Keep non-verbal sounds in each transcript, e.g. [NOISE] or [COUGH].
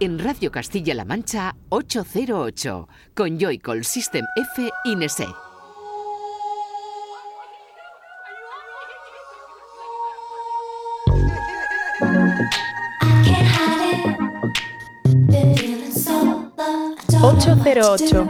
en Radio Castilla-La Mancha 808 con Joycall System F Inese. Ocho cero ocho.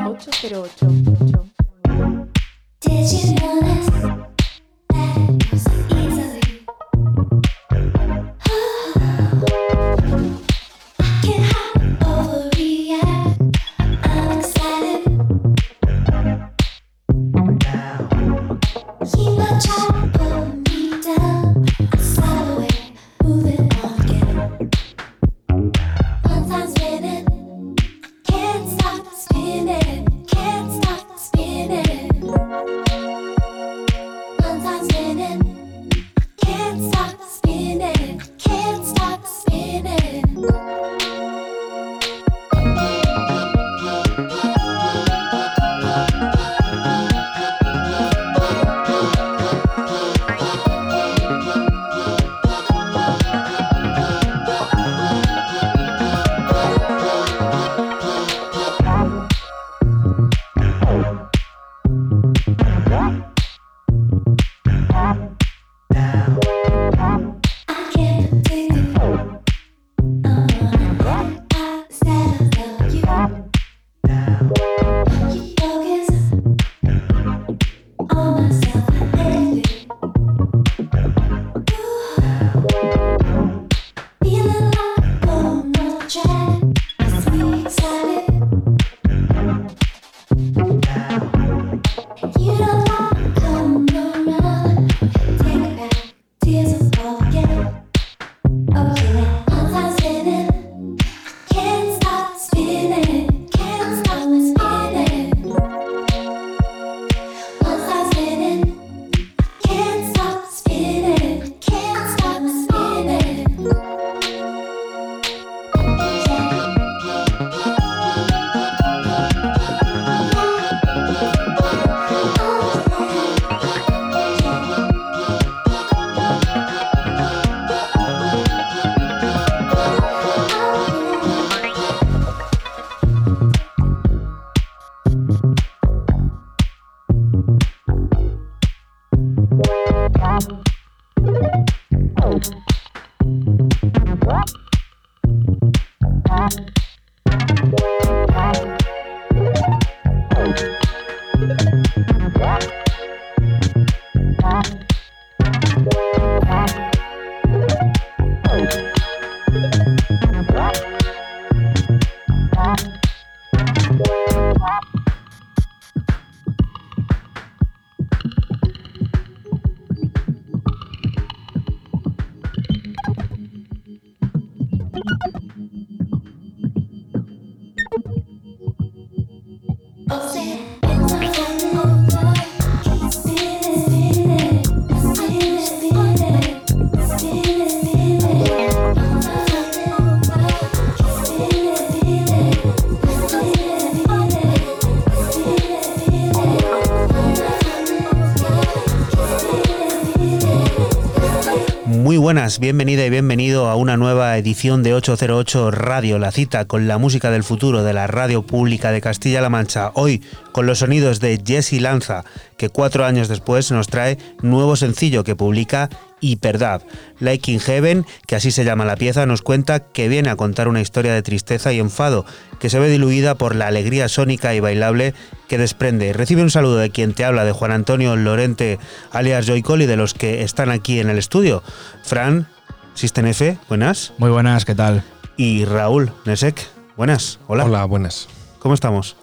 Ocho. bienvenida y bienvenido a una nueva edición de 808 Radio, la cita con la música del futuro de la radio pública de Castilla-La Mancha. Hoy con los sonidos de Jesse Lanza, que cuatro años después nos trae nuevo sencillo que publica Hyperdub. Like in Heaven, que así se llama la pieza, nos cuenta que viene a contar una historia de tristeza y enfado que se ve diluida por la alegría sónica y bailable que desprende. Recibe un saludo de quien te habla, de Juan Antonio Lorente, alias Joycol, y de los que están aquí en el estudio. Fran, System F, buenas. Muy buenas, ¿qué tal? Y Raúl Nesek, buenas. Hola. Hola, buenas. ¿Cómo estamos?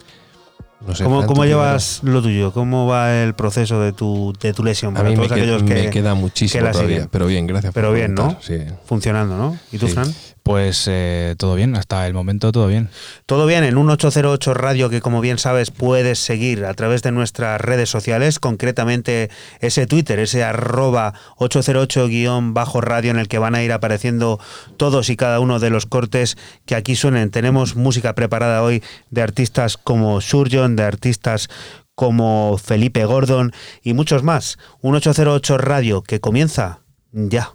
¿Cómo, llevas lo tuyo? ¿Cómo va el proceso de tu, de tu lesión? a mí me, que, queda muchísimo todavía, pero bien, gracias. Pero bien, ¿no? Sí. Funcionando, ¿no? ¿Y tú, Fran? Pues eh, todo bien, hasta el momento todo bien. Todo bien en un 808 Radio que como bien sabes puedes seguir a través de nuestras redes sociales, concretamente ese Twitter, ese arroba 808-radio en el que van a ir apareciendo todos y cada uno de los cortes que aquí suenen. Tenemos música preparada hoy de artistas como Surgeon, de artistas como Felipe Gordon y muchos más. Un 808 Radio que comienza ya.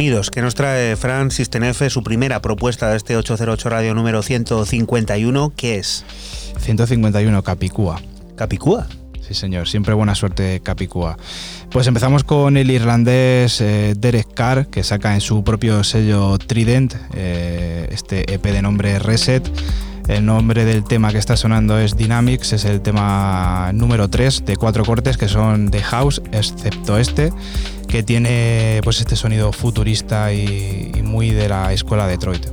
Sonidos que nos trae Fran Sistenefe, su primera propuesta de este 808 Radio número 151, ¿qué es? 151, Capicúa. ¿Capicúa? Sí, señor, siempre buena suerte Capicúa. Pues empezamos con el irlandés eh, Derek Carr, que saca en su propio sello Trident eh, este EP de nombre Reset. El nombre del tema que está sonando es Dynamics, es el tema número 3 de cuatro cortes que son de house, excepto este, que tiene pues este sonido futurista y, y muy de la escuela Detroit.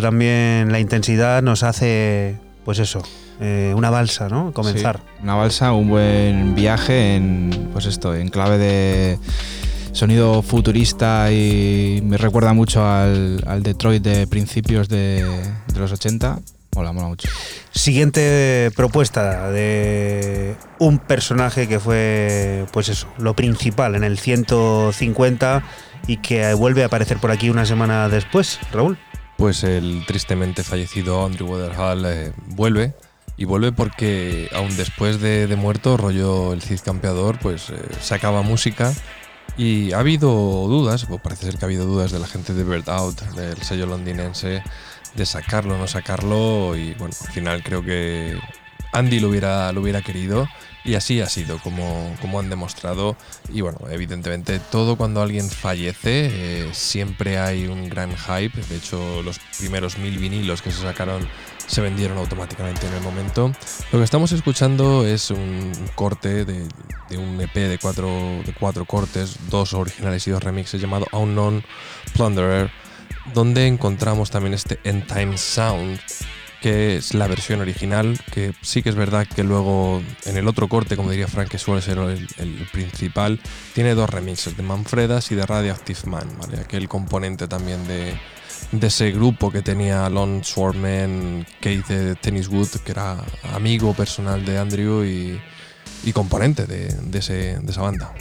También la intensidad, nos hace, pues eso, eh, una balsa, ¿no? Comenzar. una balsa, un buen viaje en, pues esto, en clave de sonido futurista y me recuerda mucho al, Detroit de principios de, de los 80. Mola, mola mucho. Siguiente propuesta de un personaje que fue, pues eso, lo principal en el 150 y que vuelve a aparecer por aquí una semana después, Raúl. Pues el tristemente fallecido Andrew Weatherhall eh, vuelve. Y vuelve porque aún después de, muerto, rollo el Cid Campeador, pues eh, sacaba música. Y ha habido dudas, parece ser que ha habido dudas de la gente de Bird Out, del sello londinense, de sacarlo o no sacarlo. Y bueno, al final creo que Andy lo hubiera, lo hubiera querido. Y así ha sido, como, como han demostrado. Y bueno, evidentemente todo cuando alguien fallece eh, siempre hay un gran hype. De hecho, los primeros mil vinilos que se sacaron se vendieron automáticamente en el momento. Lo que estamos escuchando es un corte de, un EP de cuatro, de cuatro cortes, dos originales y dos remixes llamado Unknown Plunderer, donde encontramos también este End Time Sound que es la versión original, que sí que es verdad que luego en el otro corte, como diría Frank, que suele ser el, el principal, tiene dos remixes, de Manfredas y de Radioactive Man, ¿vale? aquel componente también de, de ese grupo que tenía Lon Swarman, Keith de Tennis Wood, que era amigo personal de Andrew y, componente de, de esa banda.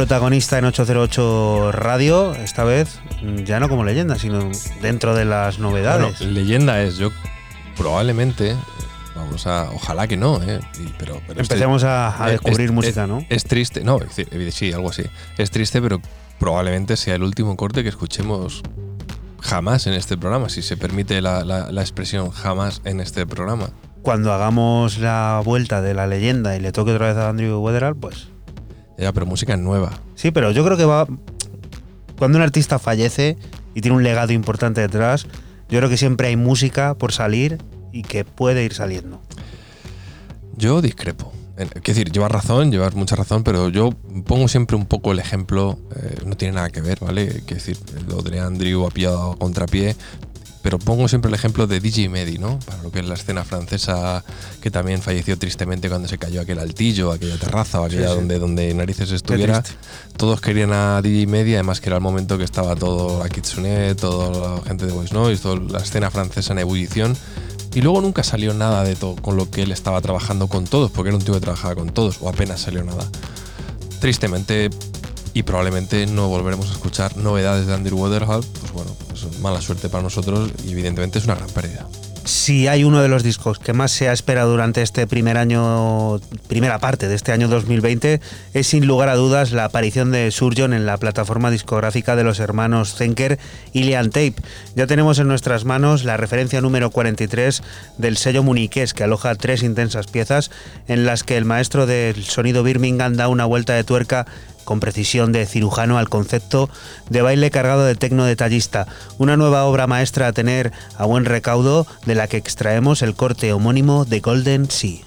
Protagonista en 808 Radio, esta vez ya no como leyenda, sino dentro de las novedades. Bueno, leyenda es, yo probablemente, vamos a, ojalá que no, ¿eh? pero, pero empecemos a, a, descubrir es, música, es, ¿no? Es triste, no, sí, algo así. Es triste, pero probablemente sea el último corte que escuchemos jamás en este programa, si se permite la, la, la expresión jamás en este programa cuando hagamos la vuelta de la leyenda y le toque otra vez a Andrew Weatherall, pues. Ya, pero música nueva. Sí, pero yo creo que va. Cuando un artista fallece y tiene un legado importante detrás, yo creo que siempre hay música por salir y que puede ir saliendo. Yo discrepo. Quiero decir, llevas razón, llevas mucha razón, pero yo pongo siempre un poco el ejemplo, eh, no tiene nada que ver, ¿vale? Quiero decir, lo de Andrew ha pillado a contrapié, pero pongo siempre el ejemplo de DJ Medi, ¿no? Para lo que es la escena francesa, que también falleció tristemente cuando se cayó aquel altillo, aquella terraza o aquella sí, sí. Donde, donde narices estuviera. Todos querían a DJ Medi, además que era el momento que estaba todo la Kitsune, toda la gente de Voice Noise, toda la escena francesa en ebullición. Y luego nunca salió nada de todo con lo que él estaba trabajando con todos, porque era un tío que trabajaba con todos, o apenas salió nada. Tristemente, y probablemente no volveremos a escuchar novedades de Andrew Waterhall, pues bueno, pues mala suerte para nosotros y evidentemente es una gran pérdida. si hay uno de los discos que más se ha esperado durante este primer año, primera parte de este año 2020, es sin lugar a dudas la aparición de Surgeon en la plataforma discográfica de los hermanos Zenker y Lian Tape. Ya tenemos en nuestras manos la referencia número 43 del sello muniqués que aloja tres intensas piezas en las que el maestro del sonido Birmingham da una vuelta de tuerca con precisión de cirujano al concepto de baile cargado de tecno detallista, una nueva obra maestra a tener a buen recaudo de la que extraemos el corte homónimo de Golden Sea.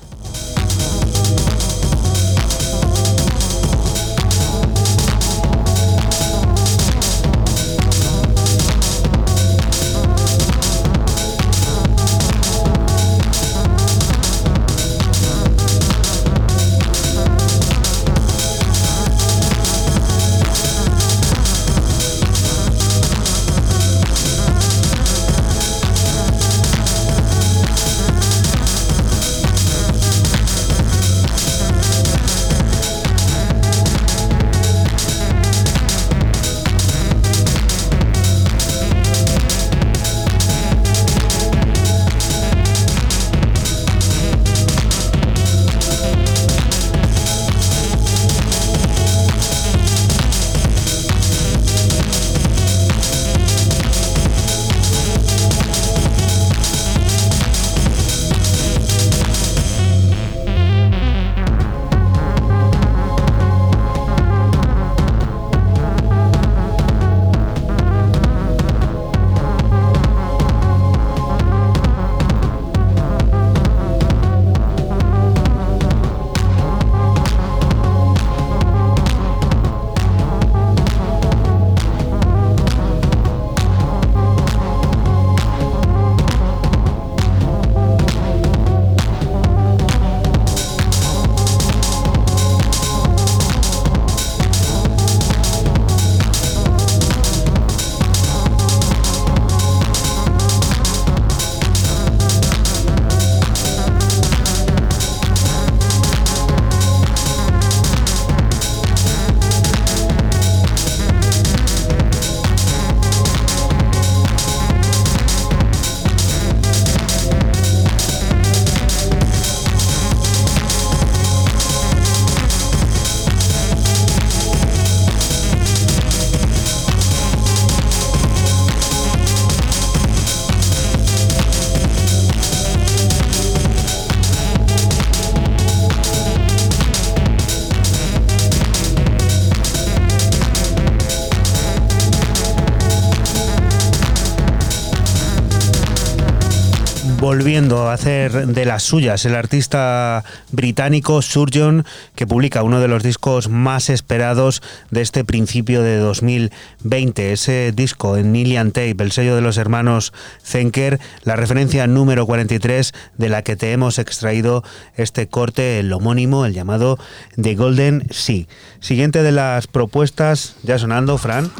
De las suyas el artista británico Surgeon, que publica uno de los discos más esperados de este principio de 2020. Ese disco en Nilian Tape, el sello de los hermanos Zenker, la referencia número 43 de la que te hemos extraído este corte, el homónimo, el llamado The Golden Sea. Siguiente de las propuestas, ya sonando, Fran.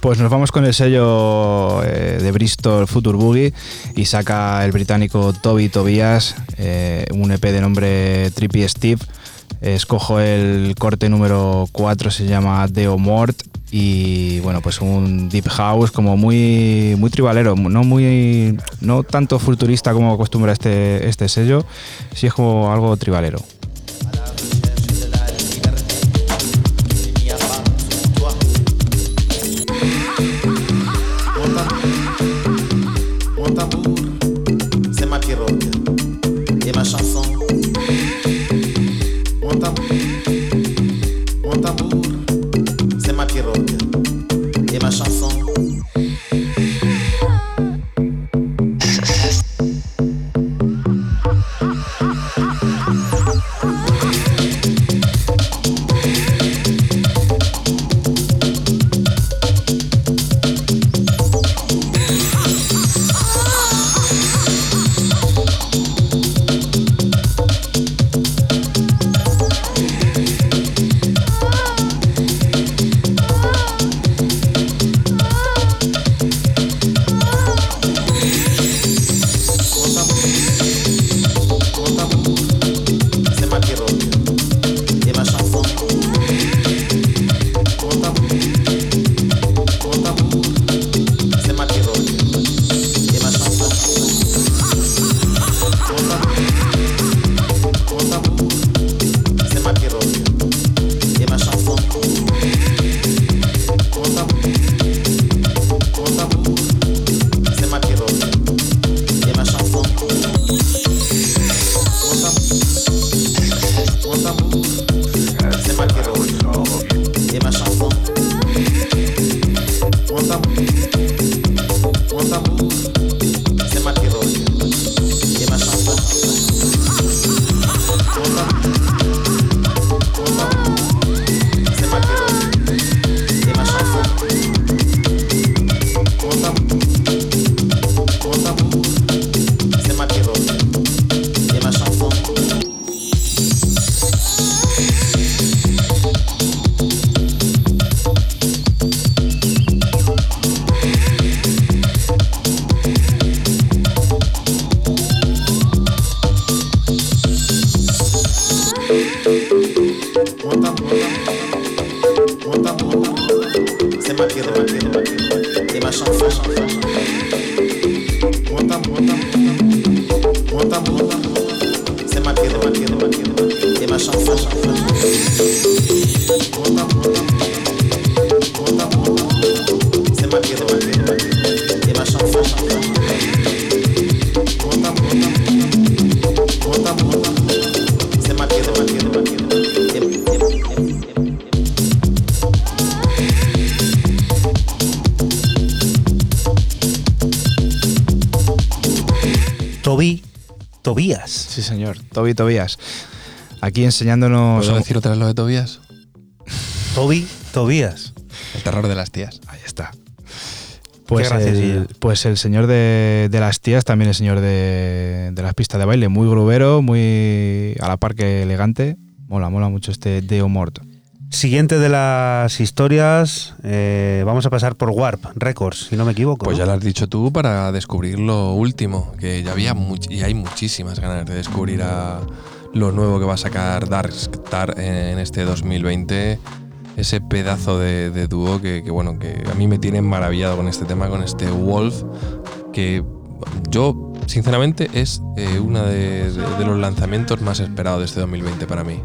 Pues nos vamos con el sello eh, de Bristol Future Boogie y saca el británico Toby Tobias eh, un EP de nombre Trippy Steve. Escojo el corte número 4, se llama Deo Mort y bueno, pues un deep house como muy muy tribalero, no muy no tanto futurista como acostumbra este este sello, sí es como algo tribalero. my boo. Toby Tobías. Aquí enseñándonos. ¿Puedo decir otra vez lo de Tobías? Toby Tobías. El terror de las tías. Ahí está. Pues, el, pues el señor de, las tías, también el señor de, las pistas de baile, muy grubero, muy a la par que elegante. Mola, mola mucho este Deo Mort. Siguiente de las historias, eh, vamos a pasar por Warp Records, si no me equivoco. Pues ya lo has dicho tú para descubrir lo último, que ya había y hay muchísimas ganas de descubrir a lo nuevo que va a sacar Darkstar en este 2020. Ese pedazo de, dúo que, bueno, que a mí me tiene maravillado con este tema, con este Wolf, que yo, sinceramente, es eh, uno de los lanzamientos más esperados de este 2020 para mí.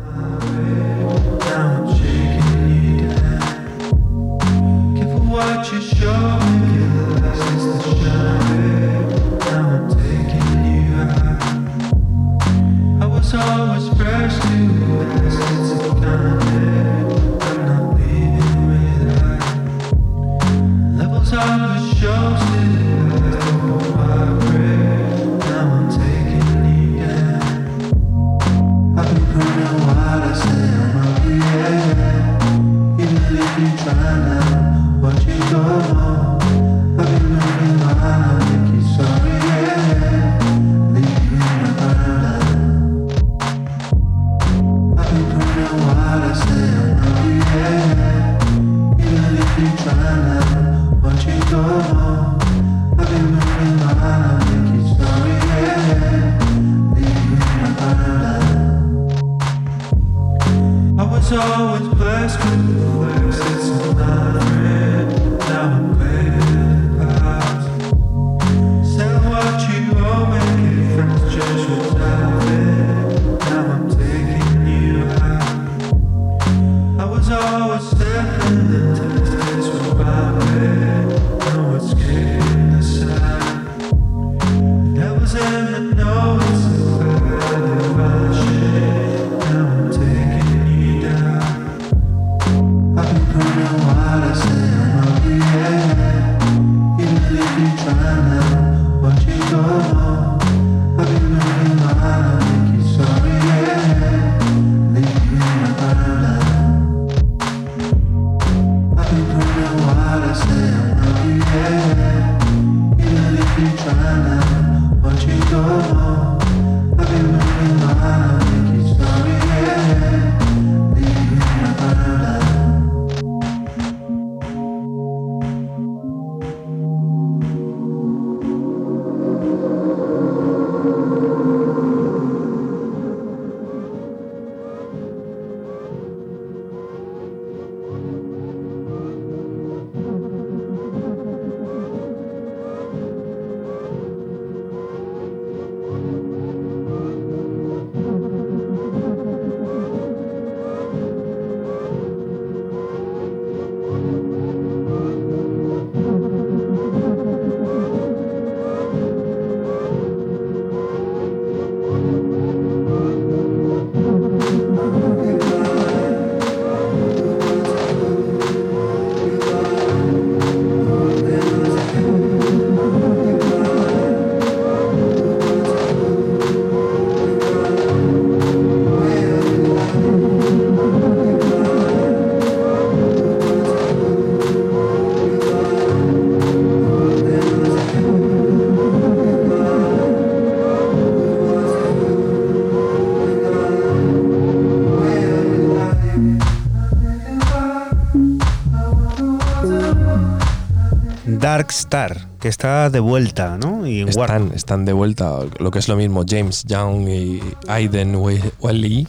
Star, que está de vuelta, ¿no? Están, están de vuelta, lo que es lo mismo, James Young y Aiden Welly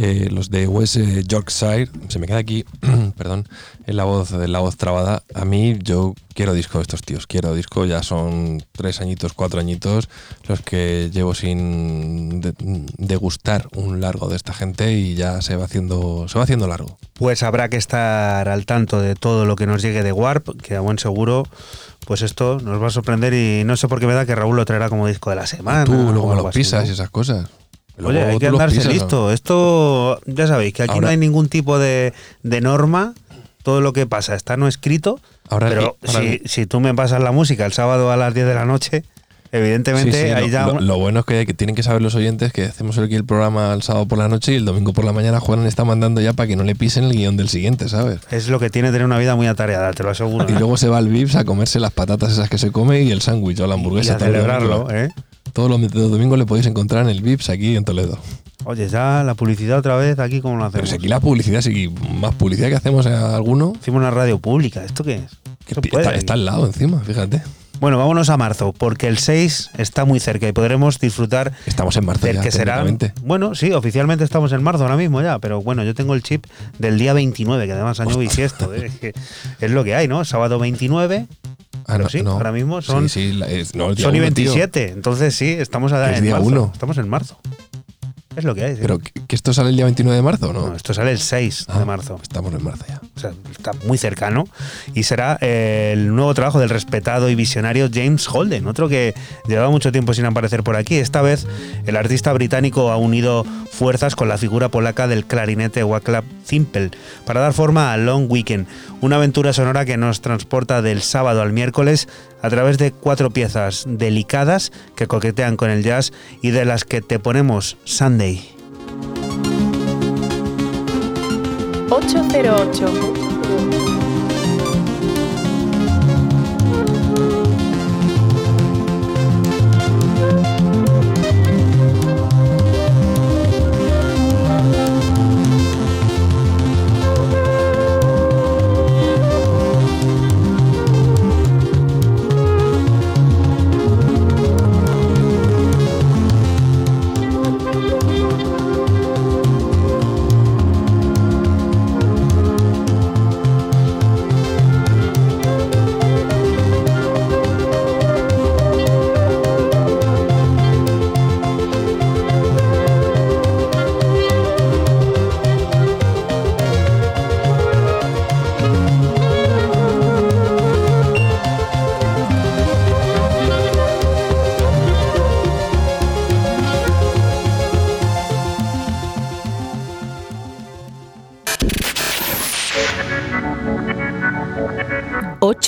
eh, los de West eh, Yorkshire, se me queda aquí, [CLEARS THROAT] perdón, en la voz, en la voz trabada. A mí, yo quiero disco de estos tíos, quiero disco, ya son tres añitos, cuatro añitos los que llevo sin degustar un largo de esta gente y ya se va haciendo, se va haciendo largo. Pues habrá que estar al tanto de todo lo que nos llegue de Warp, que a buen seguro pues esto nos va a sorprender y no sé por qué me da que Raúl lo traerá como disco de la semana. Tú luego me lo pisas y esas cosas. Oye, hay que andarse listo. Esto, ya sabéis que aquí no hay ningún tipo de, norma. Todo lo que pasa está no escrito. pero si, tú me pasas la música el sábado a las 10 de la noche, evidentemente ahí ya. Lo, bueno es que, tienen que saber los oyentes que hacemos aquí el programa el sábado por la noche y el domingo por la mañana Juan está mandando ya para que no le pisen el guion del siguiente, ¿sabes? Es lo que tiene tener una vida muy atareada, te lo aseguro. Y luego se va al Vips a comerse las patatas esas que se come y el sándwich o la hamburguesa. Y a celebrarlo, ¿eh? Todos los, domingos le podéis encontrar en el VIPS aquí en Toledo. Oye, ya la publicidad otra vez aquí, ¿cómo lo hacemos? Pero si aquí la publicidad, si más publicidad que hacemos a alguno. Hicimos una radio pública, ¿esto qué es? está, al lado encima, fíjate. Bueno, vámonos a marzo, porque el 6 está muy cerca y podremos disfrutar. Estamos en marzo. Del que será. Bueno, sí, oficialmente estamos en marzo ahora mismo ya, pero bueno, yo tengo el chip del día 29, que además año bisiesto. ¿eh? es, es lo que hay, ¿no? Sábado 29, Ah, pero sí, ahora mismo son, sí, son y 27. Entonces sí, estamos a, en día marzo. Estamos en marzo. Es lo que hay. ¿Pero que esto sale el día 29 de marzo no? No, esto sale el 6 de ah, marzo. Estamos en marzo ya. O sea, está muy cercano. Y será el nuevo trabajo del respetado y visionario James Holden, otro que llevaba mucho tiempo sin aparecer por aquí. Esta vez el artista británico ha unido fuerzas con la figura polaca del clarinete Waclaw Simple para dar forma a Long Weekend, una aventura sonora que nos transporta del sábado al miércoles a través de cuatro piezas delicadas que coquetean con el jazz y de las que te ponemos Sunday. 808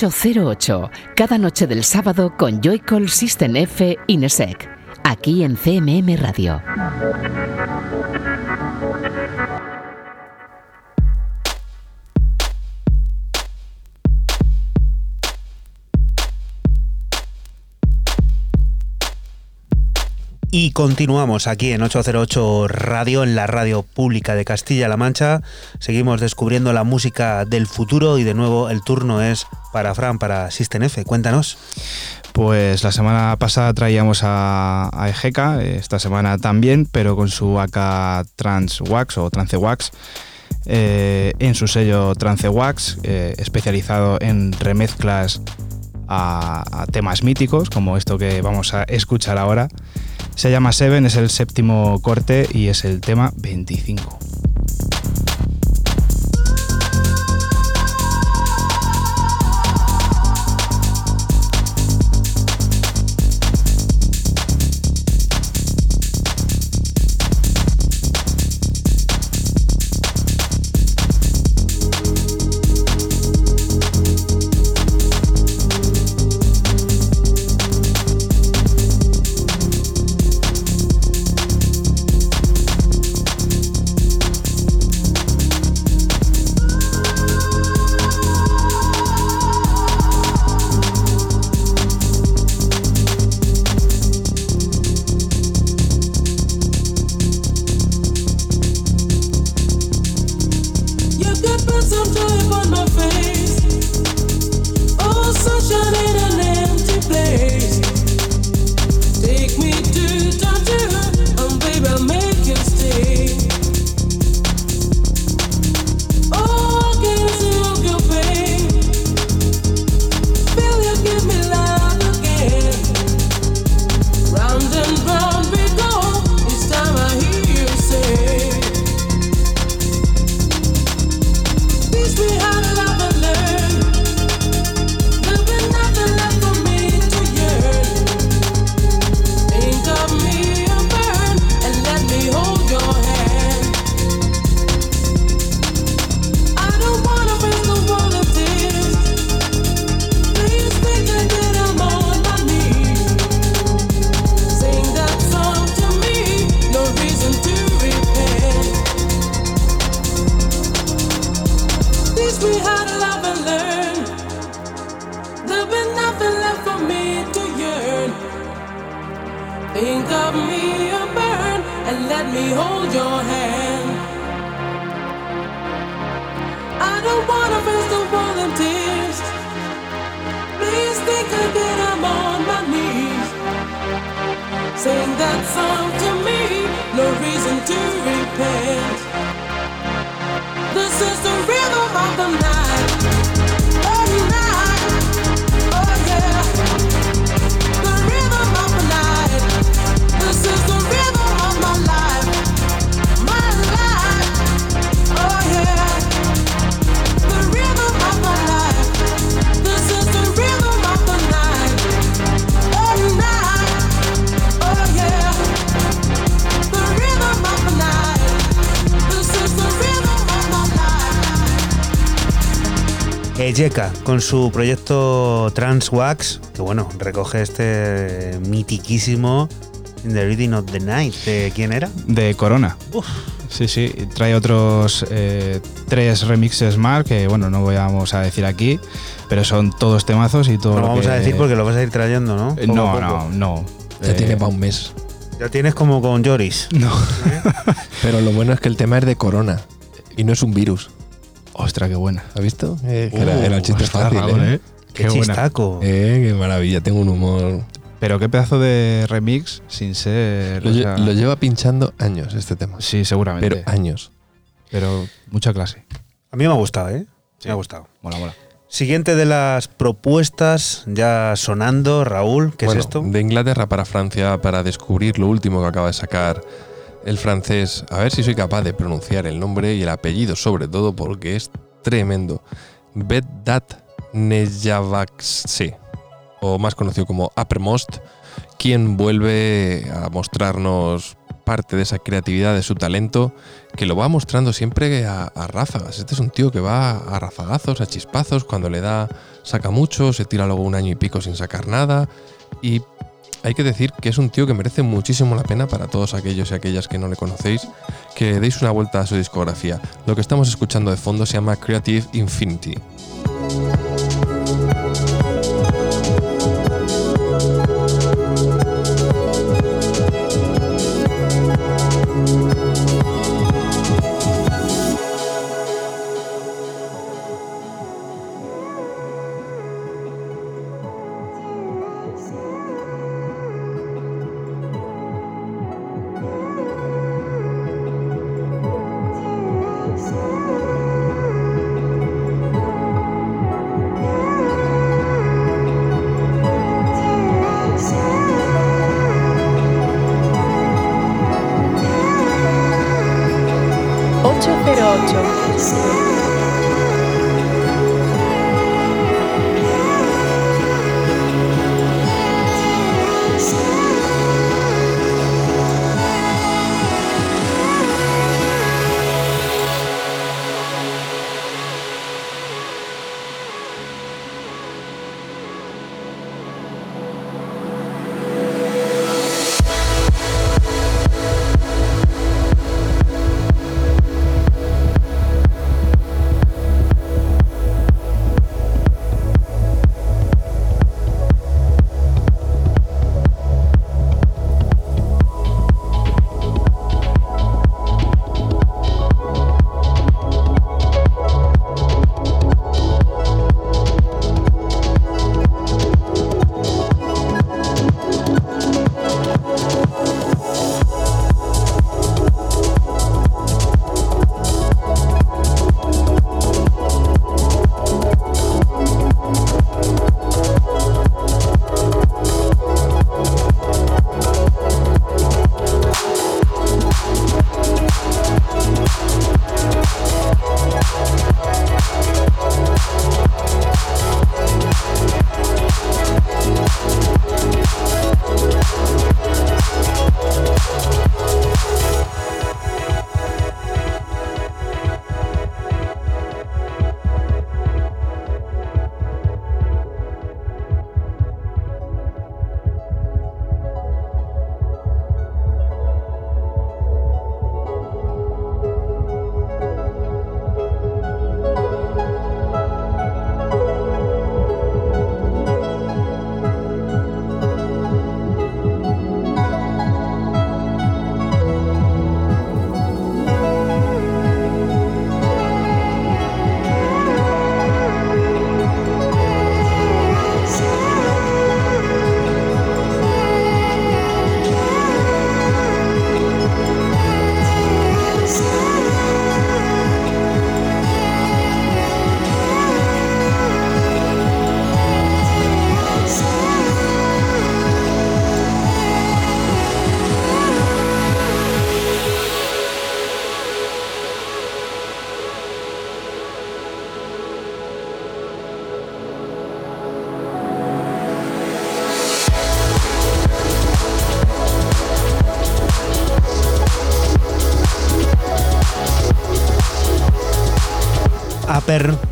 808, cada noche del sábado con Joycall System F Inesec, aquí en CMM Radio. Y continuamos aquí en 808 Radio, en la radio pública de Castilla-La Mancha. Seguimos descubriendo la música del futuro y de nuevo el turno es para Fran, para System. Cuéntanos. Pues la semana pasada traíamos a, a esta semana también, pero con su AK Trans Wax o Trance Wax. Eh, en su sello Trance Wax, eh, especializado en remezclas a temas míticos, como esto que vamos a escuchar ahora. Se llama Seven, es el séptimo corte y es el tema 25. Con su proyecto Transwax, que bueno, recoge este mitiquísimo In the Reading of the Night. ¿De quién era? De Corona. Uf. Sí, sí, trae otros eh, tres remixes más que, bueno, no vamos a decir aquí, pero son todos temazos y todo No lo vamos que- a decir porque lo vas a ir trayendo, ¿no? Eh, Poco No, no, no. Ya Eh, tiene para un mes. Ya tienes como con Joris. No. [LAUGHS] Pero lo bueno es que el tema es de corona y no es un virus. Ostras, qué buena. ¿Has visto? Eh, que era, era el chiste fácil. Raúl, ¿eh? ¿eh? Qué, Qué chistaco. Eh, qué maravilla, tengo un humor. Pero qué pedazo de remix sin ser. Lo, o sea, lo lleva pinchando años este tema. sí, seguramente. Pero años. Pero mucha clase. A mí me ha gustado, ¿eh? Sí. Me ha gustado. Mola, mola. Siguiente de las propuestas ya sonando, Raúl, ¿qué Bueno, es esto? De Inglaterra para Francia para descubrir lo último que acaba de sacar el francés. A ver si soy capaz de pronunciar el nombre y el apellido sobre todo porque es tremendo. Vedat Nejavakse, o más conocido como Uppermost, quien vuelve a mostrarnos parte de esa creatividad, de su talento, que lo va mostrando siempre a, a ráfagas. Este es un tío que va a rafagazos, a chispazos, cuando le da saca mucho, se tira luego un año y pico sin sacar nada y hay que decir que es un tío que merece muchísimo la pena para todos aquellos y aquellas que no le conocéis, que deis una vuelta a su discografía. Lo que estamos escuchando de fondo se llama Creative Infinity.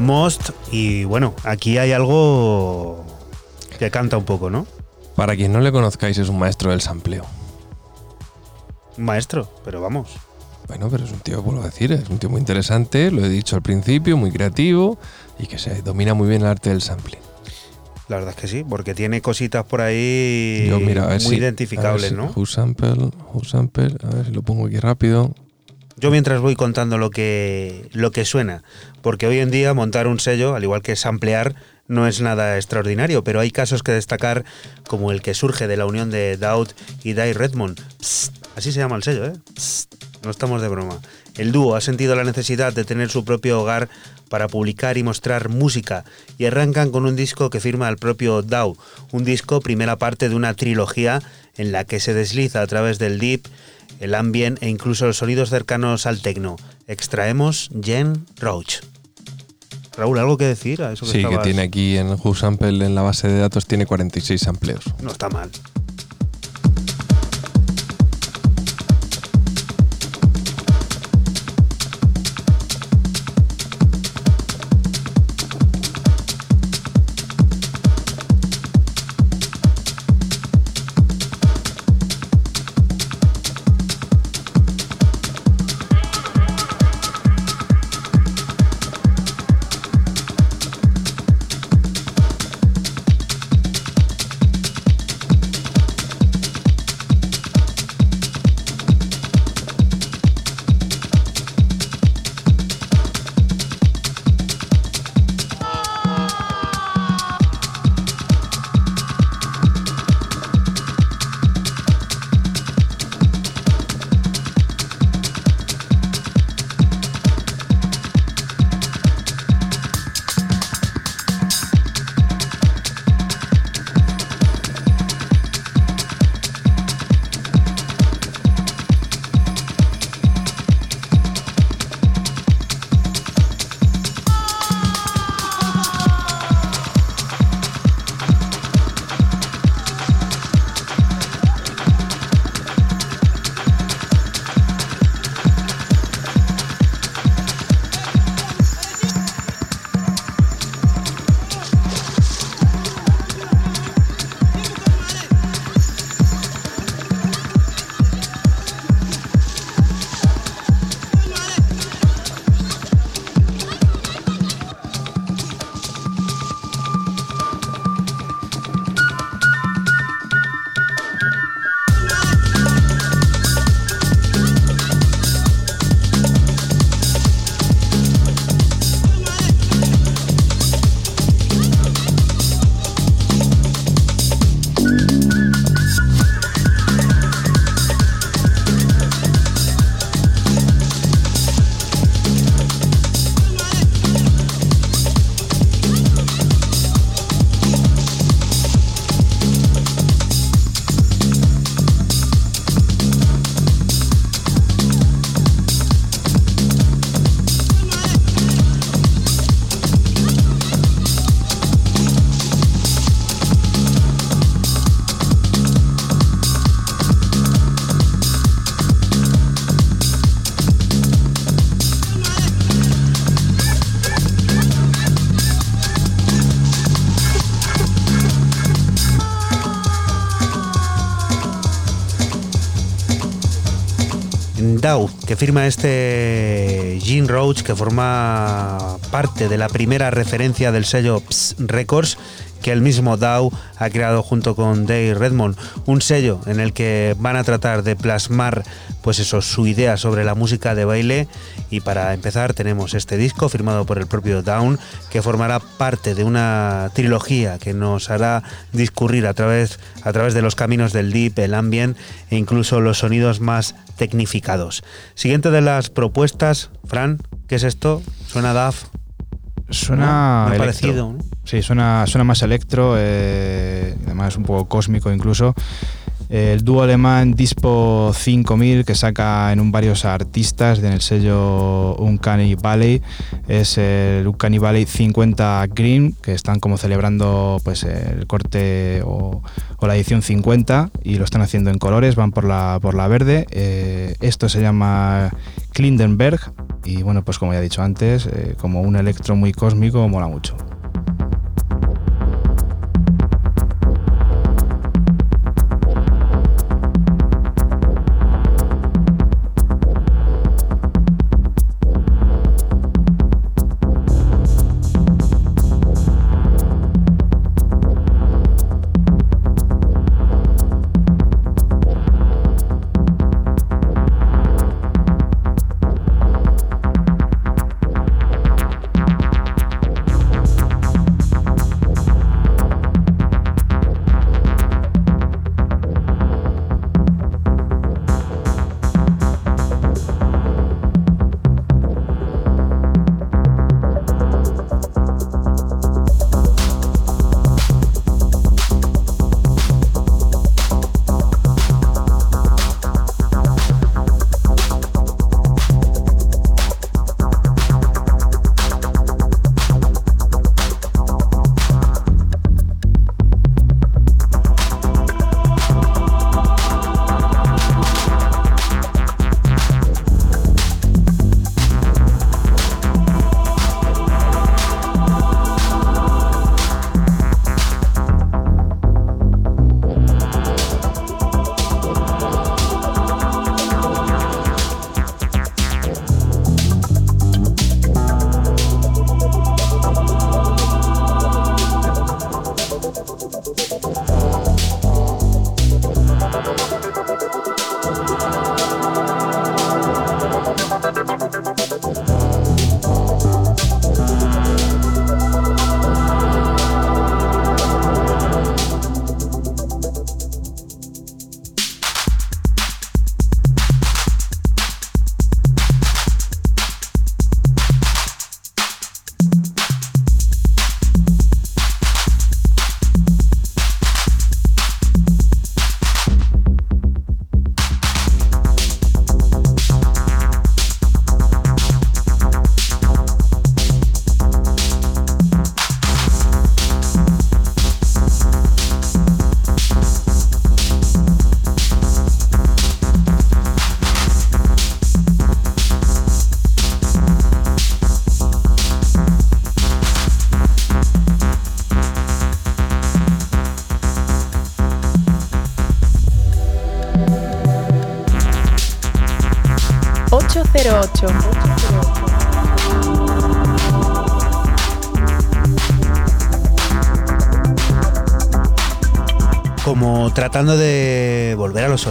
Most y bueno, aquí hay algo que canta un poco, ¿no? Para quien no le conozcáis, es un maestro del sampleo. Un maestro, pero vamos. Bueno, pero es un tío, vuelvo a decir, es un tío muy interesante, lo he dicho al principio, muy creativo y que se domina muy bien el arte del sampling. La verdad es que sí, porque tiene cositas por ahí Yo, mira, muy si- identificables, si- ¿no? Who sample, who sample, a ver si lo pongo aquí rápido. Yo mientras voy contando lo que, lo que suena, porque hoy en día montar un sello, al igual que samplear, no es nada extraordinario, pero hay casos que destacar, como el que surge de la unión de Dowd y Dai Redmond. Psst, así se llama el sello, ¿eh? Psst, no estamos de broma. El dúo ha sentido la necesidad de tener su propio hogar para publicar y mostrar música y arrancan con un disco que firma el propio Dow, un disco primera parte de una trilogía en la que se desliza a través del deep, el ambient e incluso los sonidos cercanos al techno. Extraemos Jen Roach. Raúl, ¿algo que decir a eso que Sí, que tiene aquí en Who sample en la base de datos tiene 46 sampleos. No está mal. Que firma este Gene Roach, que forma parte de la primera referencia del sello Ps Records que el mismo Dow ha creado junto con Dave Redmond, un sello en el que van a tratar de plasmar pues eso, su idea sobre la música de baile y para empezar tenemos este disco firmado por el propio Down que formará parte de una trilogía que nos hará discurrir a través, a través de los caminos del deep, el ambient e incluso los sonidos más tecnificados. Siguiente de las propuestas, Fran, ¿qué es esto? ¿Suena DAF? Suena Muy electro. parecido, ¿no? Sí, suena, suena más electro, eh, además un poco cósmico incluso. El dúo alemán Dispo 5000 que saca en un varios artistas en el sello Uncanny Valley es el Uncanny Valley 50 Green que están como celebrando pues el corte o, la edición 50 y lo están haciendo en colores, van por la, por la verde. Eh, esto se llama Klindenberg Y bueno, pues como ya he dicho antes, eh, como un electro muy cósmico, mola mucho.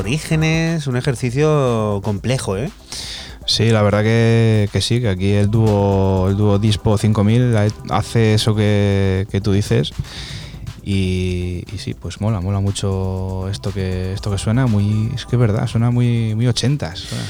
Orígenes, un ejercicio complejo, ¿eh? Sí, la verdad que, que sí, que aquí el dúo, el dúo Dispo 5000 hace eso que, que tú dices. Y, y, sí, pues mola, mola mucho esto que, esto que suena, muy, es que es verdad, suena muy, muy ochentas. Suena.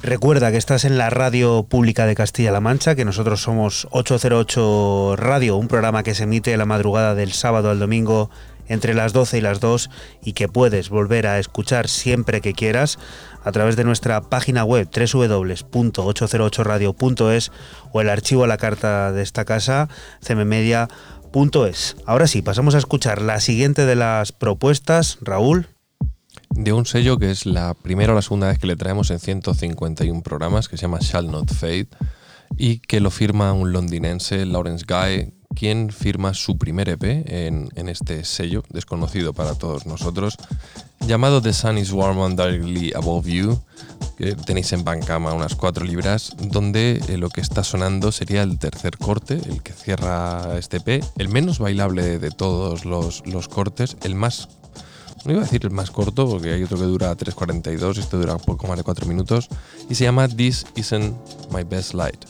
Recuerda que estás en la radio pública de Castilla-La Mancha, que nosotros somos 808 Radio, un programa que se emite la madrugada del sábado al domingo entre las 12 y las 2 y que puedes volver a escuchar siempre que quieras a través de nuestra página web www.808radio.es o el archivo a la carta de esta casa cmmedia.es. Ahora sí, pasamos a escuchar la siguiente de las propuestas, Raúl de un sello que es la primera o la segunda vez que le traemos en 151 programas, que se llama Shall Not Fade, y que lo firma un londinense, Lawrence Guy, quien firma su primer EP en, en este sello, desconocido para todos nosotros, llamado The Sun is Warm and Darkly Above You, que tenéis en Bancama unas cuatro libras, donde eh, lo que está sonando sería el tercer corte, el que cierra este EP, el menos bailable de todos los, los cortes, el más no iba a decir el más corto, porque hay otro que dura 3.42 y este dura un poco más de 4 minutos. Y se llama This Isn't My Best Light.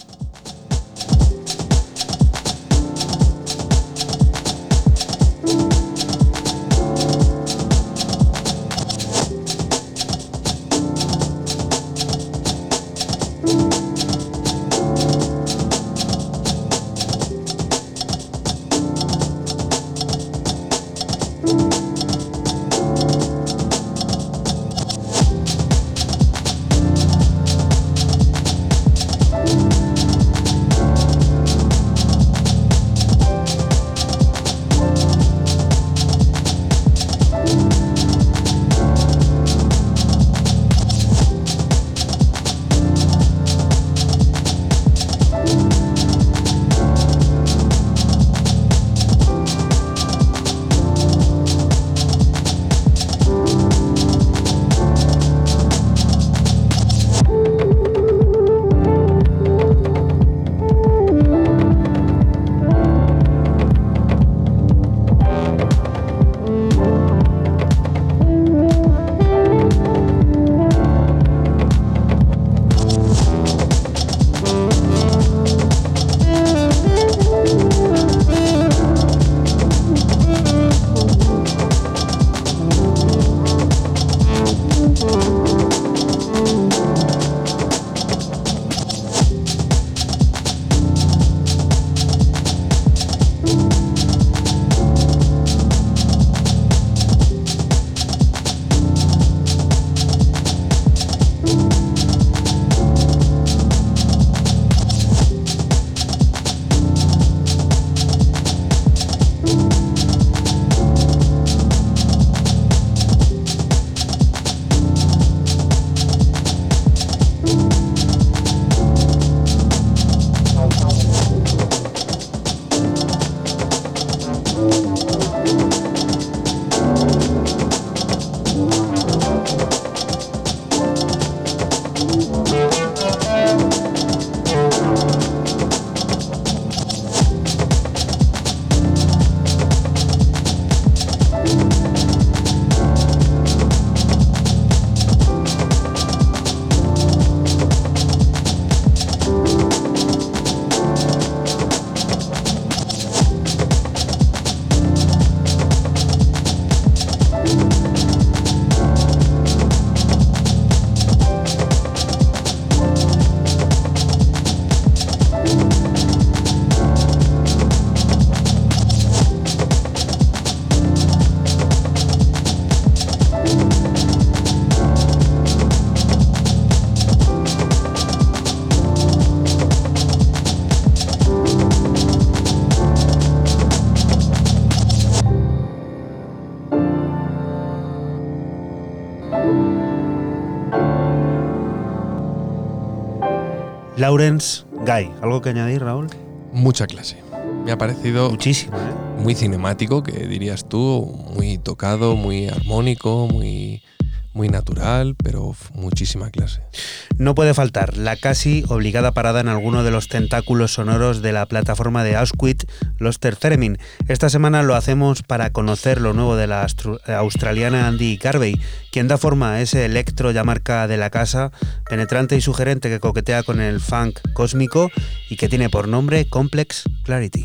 Lawrence Guy. ¿Algo que añadir, Raúl? Mucha clase. Me ha parecido Muchísimo, ¿eh? muy cinemático, que dirías tú, muy tocado, muy armónico, muy, muy natural, pero muchísima clase. No puede faltar la casi obligada parada en alguno de los tentáculos sonoros de la plataforma de Asquith, los Theremin. Esta semana lo hacemos para conocer lo nuevo de la australiana Andy Garvey, quien da forma a ese electro ya marca de la casa, penetrante y sugerente que coquetea con el funk cósmico y que tiene por nombre Complex Clarity.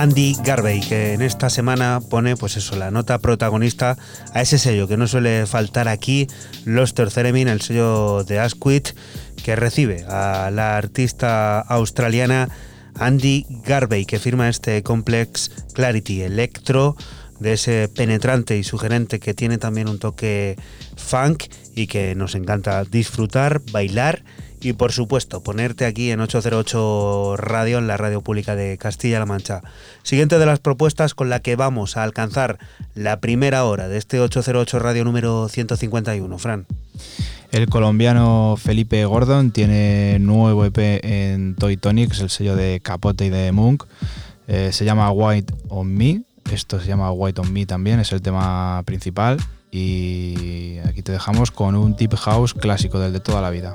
Andy Garvey, que en esta semana pone, pues eso, la nota protagonista a ese sello que no suele faltar aquí, Los Theremin, el sello de Asquith, que recibe a la artista australiana Andy Garvey, que firma este Complex Clarity Electro de ese penetrante y sugerente que tiene también un toque funk y que nos encanta disfrutar, bailar y por supuesto ponerte aquí en 808 Radio, en la radio pública de Castilla-La Mancha. Siguiente de las propuestas con la que vamos a alcanzar la primera hora de este 808 Radio número 151, Fran. El colombiano Felipe Gordon tiene nuevo EP en Toy Tonics, el sello de Capote y de Monk. Eh, se llama White on Me. Esto se llama White on Me también, es el tema principal. Y aquí te dejamos con un tip house clásico del de toda la vida.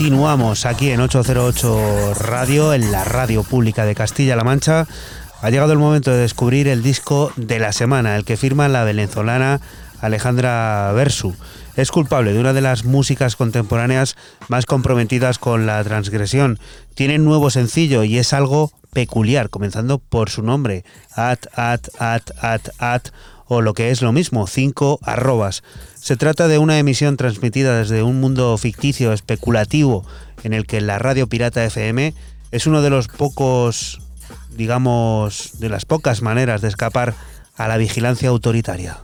Continuamos aquí en 808 Radio, en la radio pública de Castilla-La Mancha. Ha llegado el momento de descubrir el disco de la semana, el que firma la venezolana Alejandra Versu. Es culpable de una de las músicas contemporáneas más comprometidas con la transgresión. Tiene un nuevo sencillo y es algo peculiar, comenzando por su nombre, at, at, at, at, at, o lo que es lo mismo, cinco arrobas. Se trata de una emisión transmitida desde un mundo ficticio, especulativo, en el que la radio pirata FM es uno de los pocos, digamos, de las pocas maneras de escapar a la vigilancia autoritaria.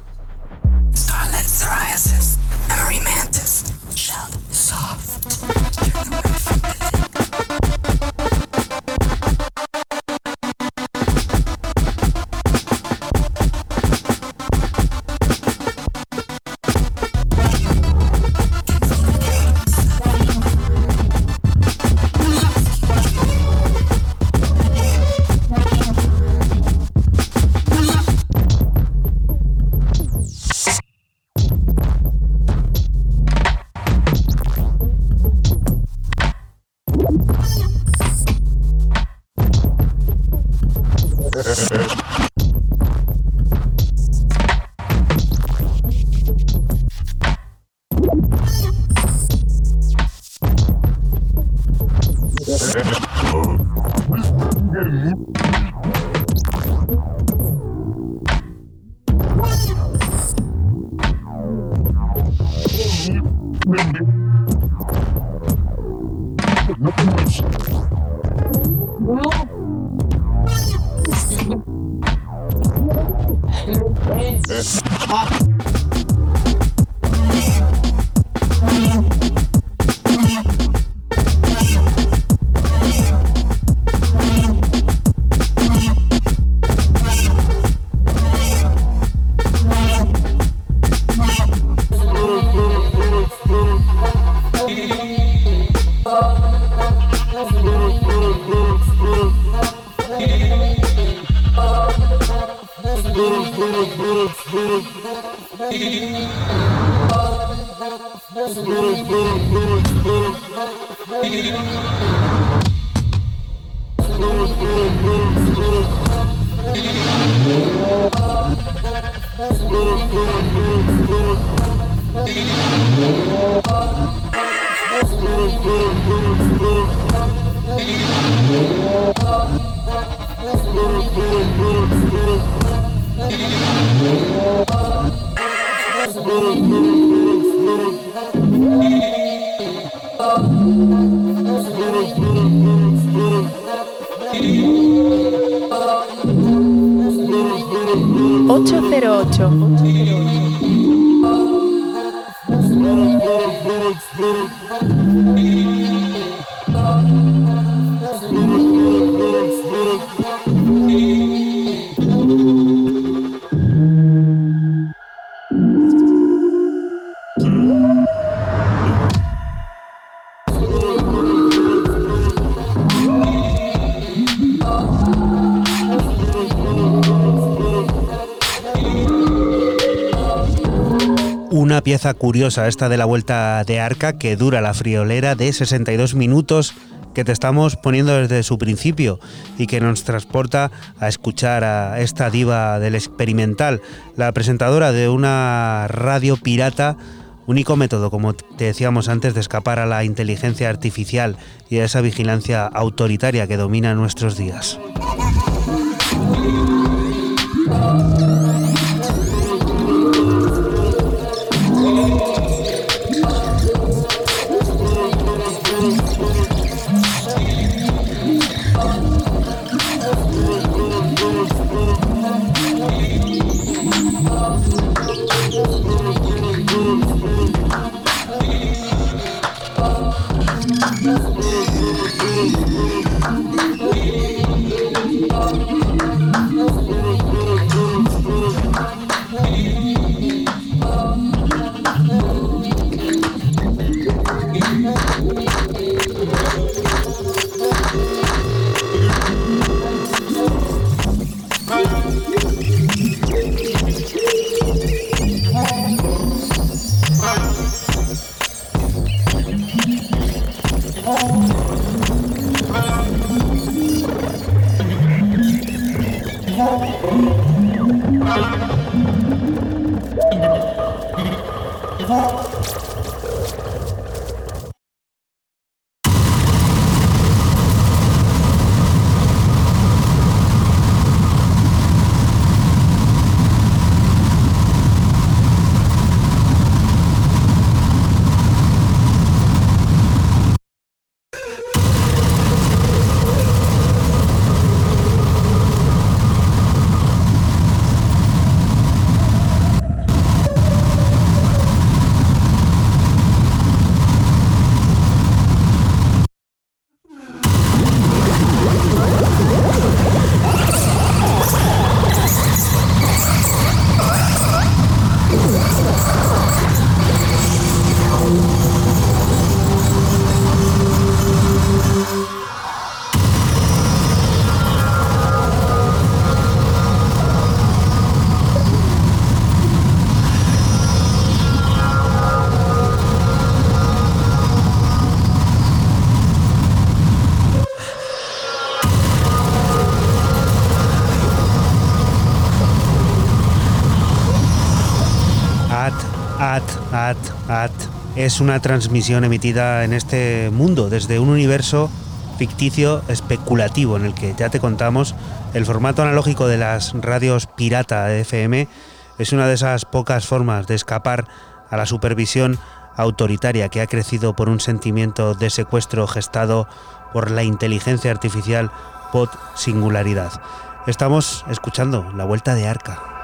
Curiosa esta de la vuelta de arca que dura la friolera de 62 minutos que te estamos poniendo desde su principio y que nos transporta a escuchar a esta diva del experimental, la presentadora de una radio pirata, único método, como te decíamos antes, de escapar a la inteligencia artificial y a esa vigilancia autoritaria que domina nuestros días. Es una transmisión emitida en este mundo desde un universo ficticio especulativo en el que ya te contamos el formato analógico de las radios pirata FM es una de esas pocas formas de escapar a la supervisión autoritaria que ha crecido por un sentimiento de secuestro gestado por la inteligencia artificial pod singularidad. Estamos escuchando la vuelta de arca.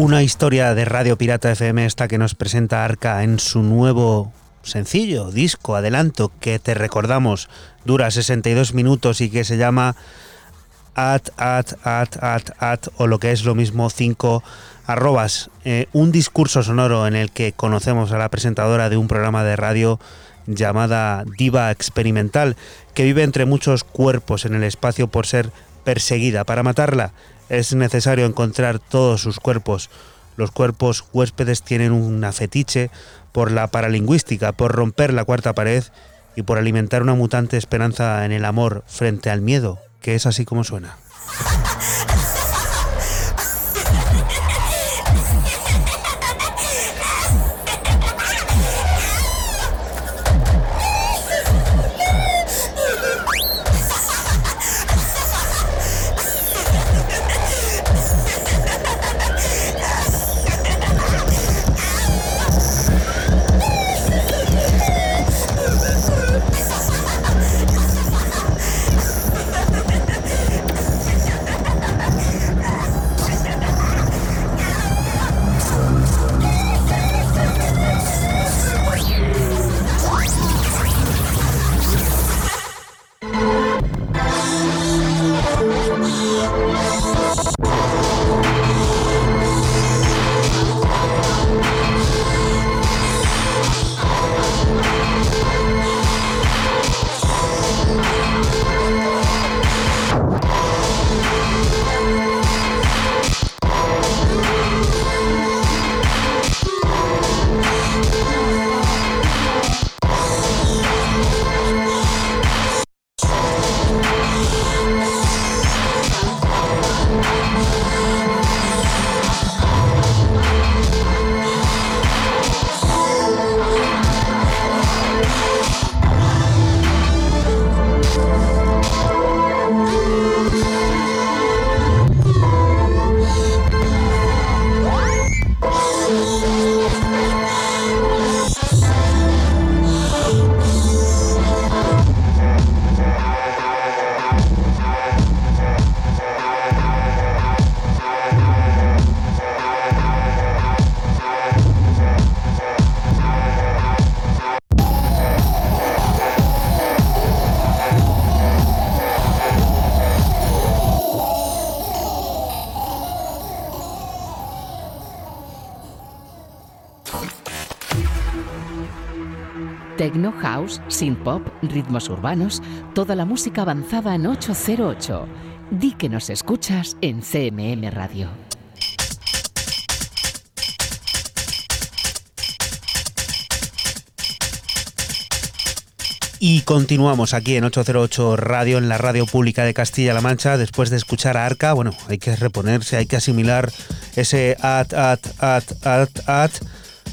Una historia de Radio Pirata FM esta que nos presenta Arca en su nuevo sencillo, disco, adelanto, que te recordamos, dura 62 minutos y que se llama at, at, at, at, at, o lo que es lo mismo 5 arrobas. Eh, un discurso sonoro en el que conocemos a la presentadora de un programa de radio llamada Diva Experimental, que vive entre muchos cuerpos en el espacio por ser perseguida. Para matarla es necesario encontrar todos sus cuerpos. Los cuerpos huéspedes tienen una fetiche por la paralingüística, por romper la cuarta pared y por alimentar una mutante esperanza en el amor frente al miedo, que es así como suena. Techno House, Synth Pop, ritmos urbanos, toda la música avanzada en 808. Di que nos escuchas en CMM Radio. Y continuamos aquí en 808 Radio, en la radio pública de Castilla-La Mancha, después de escuchar a Arca. Bueno, hay que reponerse, hay que asimilar ese at, at, at, at, at,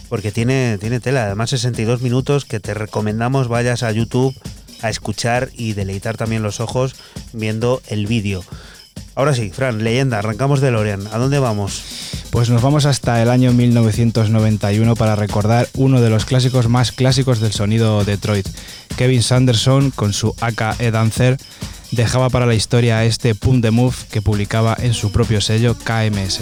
porque tiene, tiene tela. Además, 62 minutos que te recomendamos vayas a YouTube a escuchar y deleitar también los ojos viendo el vídeo. Ahora sí, Fran, leyenda, arrancamos de Lorian. ¿A dónde vamos? Pues nos vamos hasta el año 1991 para recordar uno de los clásicos más clásicos del sonido Detroit. Kevin Sanderson, con su AKE Dancer, dejaba para la historia este Pump the Move que publicaba en su propio sello KMS.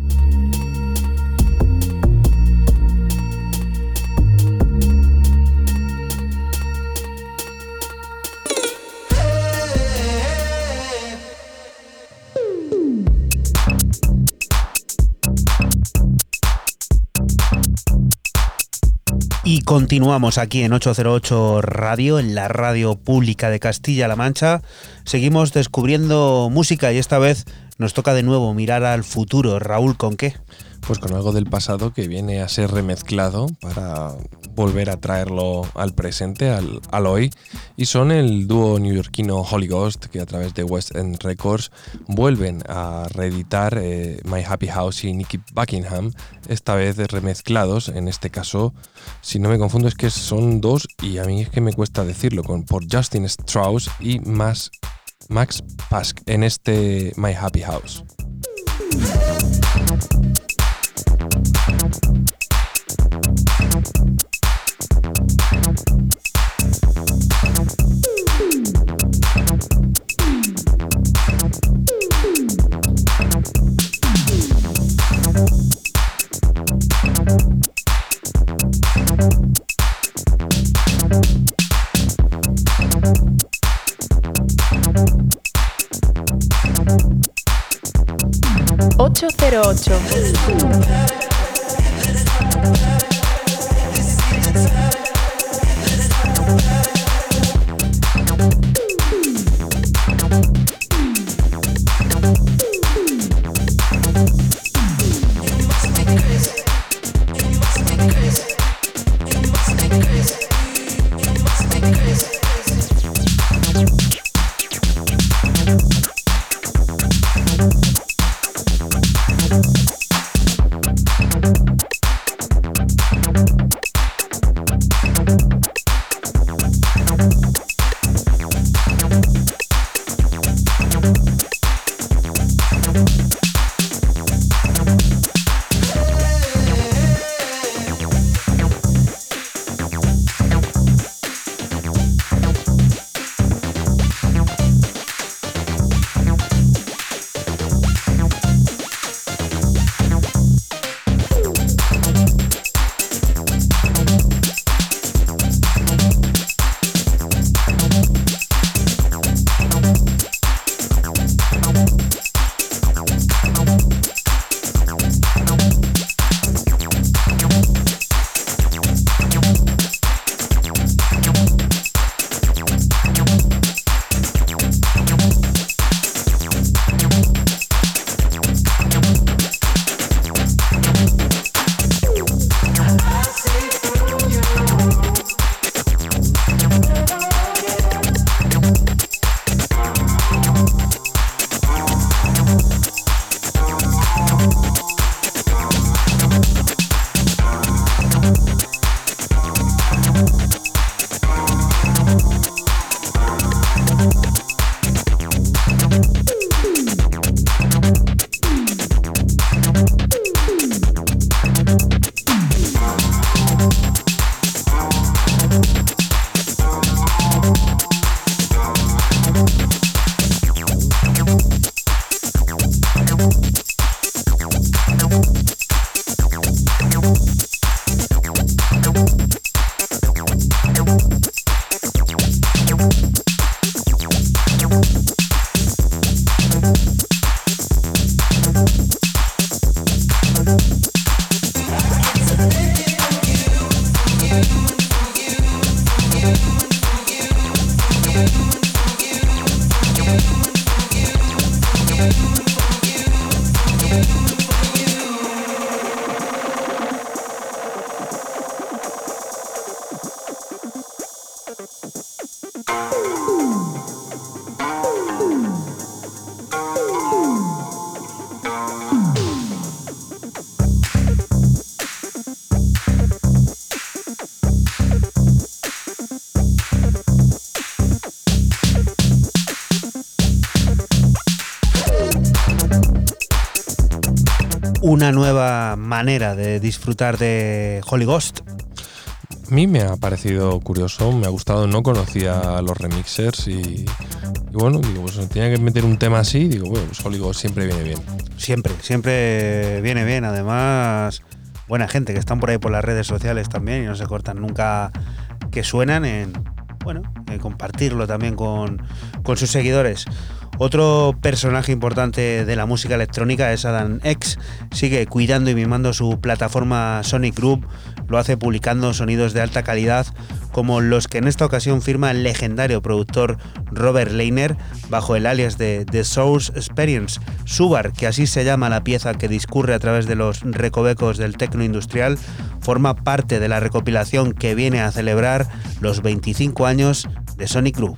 Continuamos aquí en 808 Radio, en la radio pública de Castilla-La Mancha. Seguimos descubriendo música y esta vez nos toca de nuevo mirar al futuro. Raúl, ¿con qué? Pues con algo del pasado que viene a ser remezclado para volver a traerlo al presente, al, al hoy. Y son el dúo neoyorquino Holy Ghost, que a través de West End Records vuelven a reeditar eh, My Happy House y Nicky Buckingham, esta vez remezclados. En este caso, si no me confundo, es que son dos, y a mí es que me cuesta decirlo, con, por Justin Strauss y Max, Max Pask en este My Happy House. Yeah. Una nueva manera de disfrutar de Holy Ghost. A mí me ha parecido curioso, me ha gustado, no conocía los remixers y, y bueno, digo, pues tenía que meter un tema así, digo, bueno, pues Holy Ghost siempre viene bien. Siempre, siempre viene bien. Además, buena gente que están por ahí por las redes sociales también y no se cortan nunca que suenan en, bueno, en compartirlo también con, con sus seguidores. Otro personaje importante de la música electrónica es Adam X. Sigue cuidando y mimando su plataforma Sonic Group. Lo hace publicando sonidos de alta calidad como los que en esta ocasión firma el legendario productor Robert Leiner bajo el alias de The Source Experience. Subar, que así se llama la pieza que discurre a través de los recovecos del tecno industrial, forma parte de la recopilación que viene a celebrar los 25 años de Sonic Group.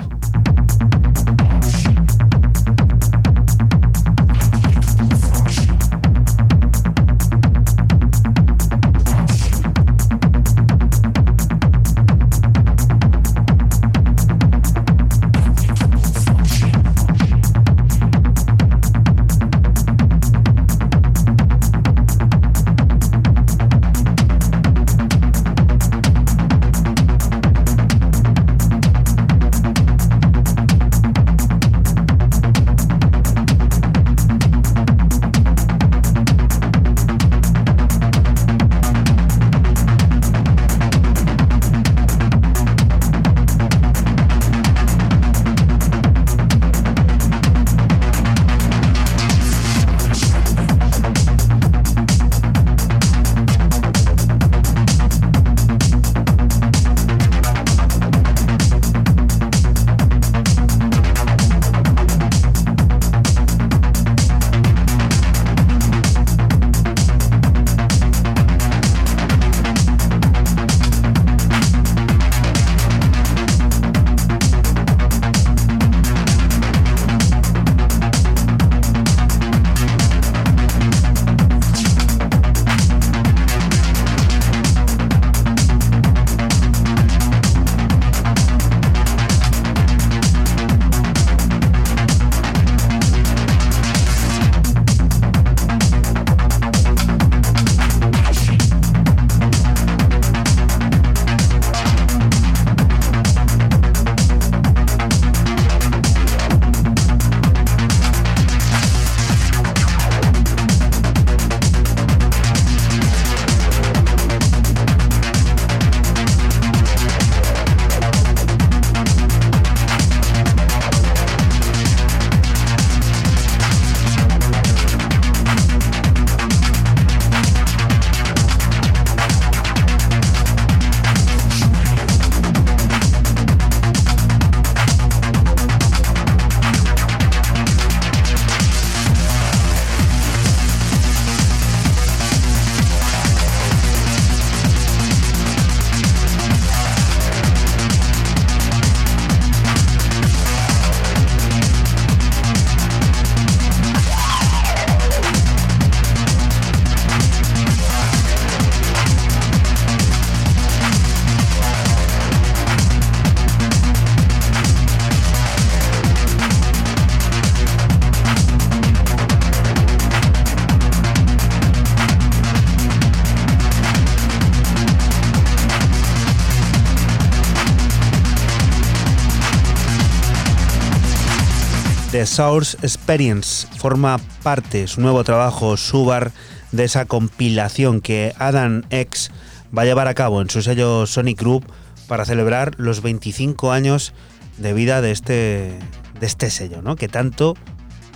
Source Experience forma parte, su nuevo trabajo, Subar, de esa compilación que Adam X va a llevar a cabo en su sello Sonic Group para celebrar los 25 años de vida de este, de este sello, ¿no? que tanto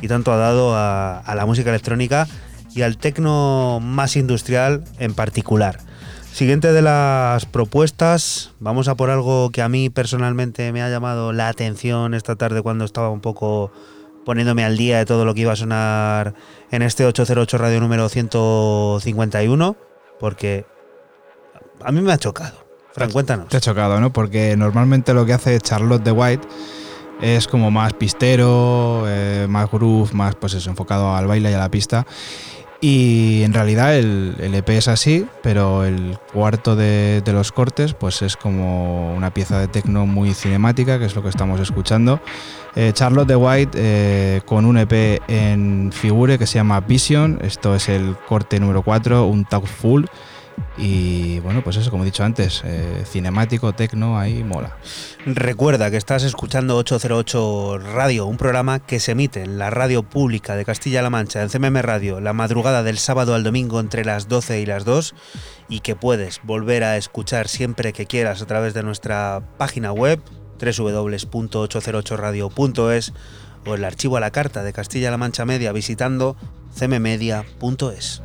y tanto ha dado a, a la música electrónica y al tecno más industrial en particular. Siguiente de las propuestas, vamos a por algo que a mí personalmente me ha llamado la atención esta tarde cuando estaba un poco poniéndome al día de todo lo que iba a sonar en este 808 radio número 151, porque a mí me ha chocado. Fran, cuéntanos. Te ha chocado, ¿no? Porque normalmente lo que hace Charlotte de White es como más pistero, eh, más groove, más pues enfocado al baile y a la pista. Y en realidad el, EP es así, pero el cuarto de, los cortes pues es como una pieza de techno muy cinemática, que es lo que estamos escuchando. Eh, Charlotte de White eh, con un EP en figure que se llama Vision, esto es el corte número 4, un tag full. Y bueno, pues eso, como he dicho antes, eh, cinemático, tecno, ahí mola. Recuerda que estás escuchando 808 Radio, un programa que se emite en la radio pública de Castilla-La Mancha, en CMM Radio, la madrugada del sábado al domingo entre las 12 y las 2, y que puedes volver a escuchar siempre que quieras a través de nuestra página web www.808radio.es o el archivo a la carta de Castilla-La Mancha Media visitando cmmedia.es.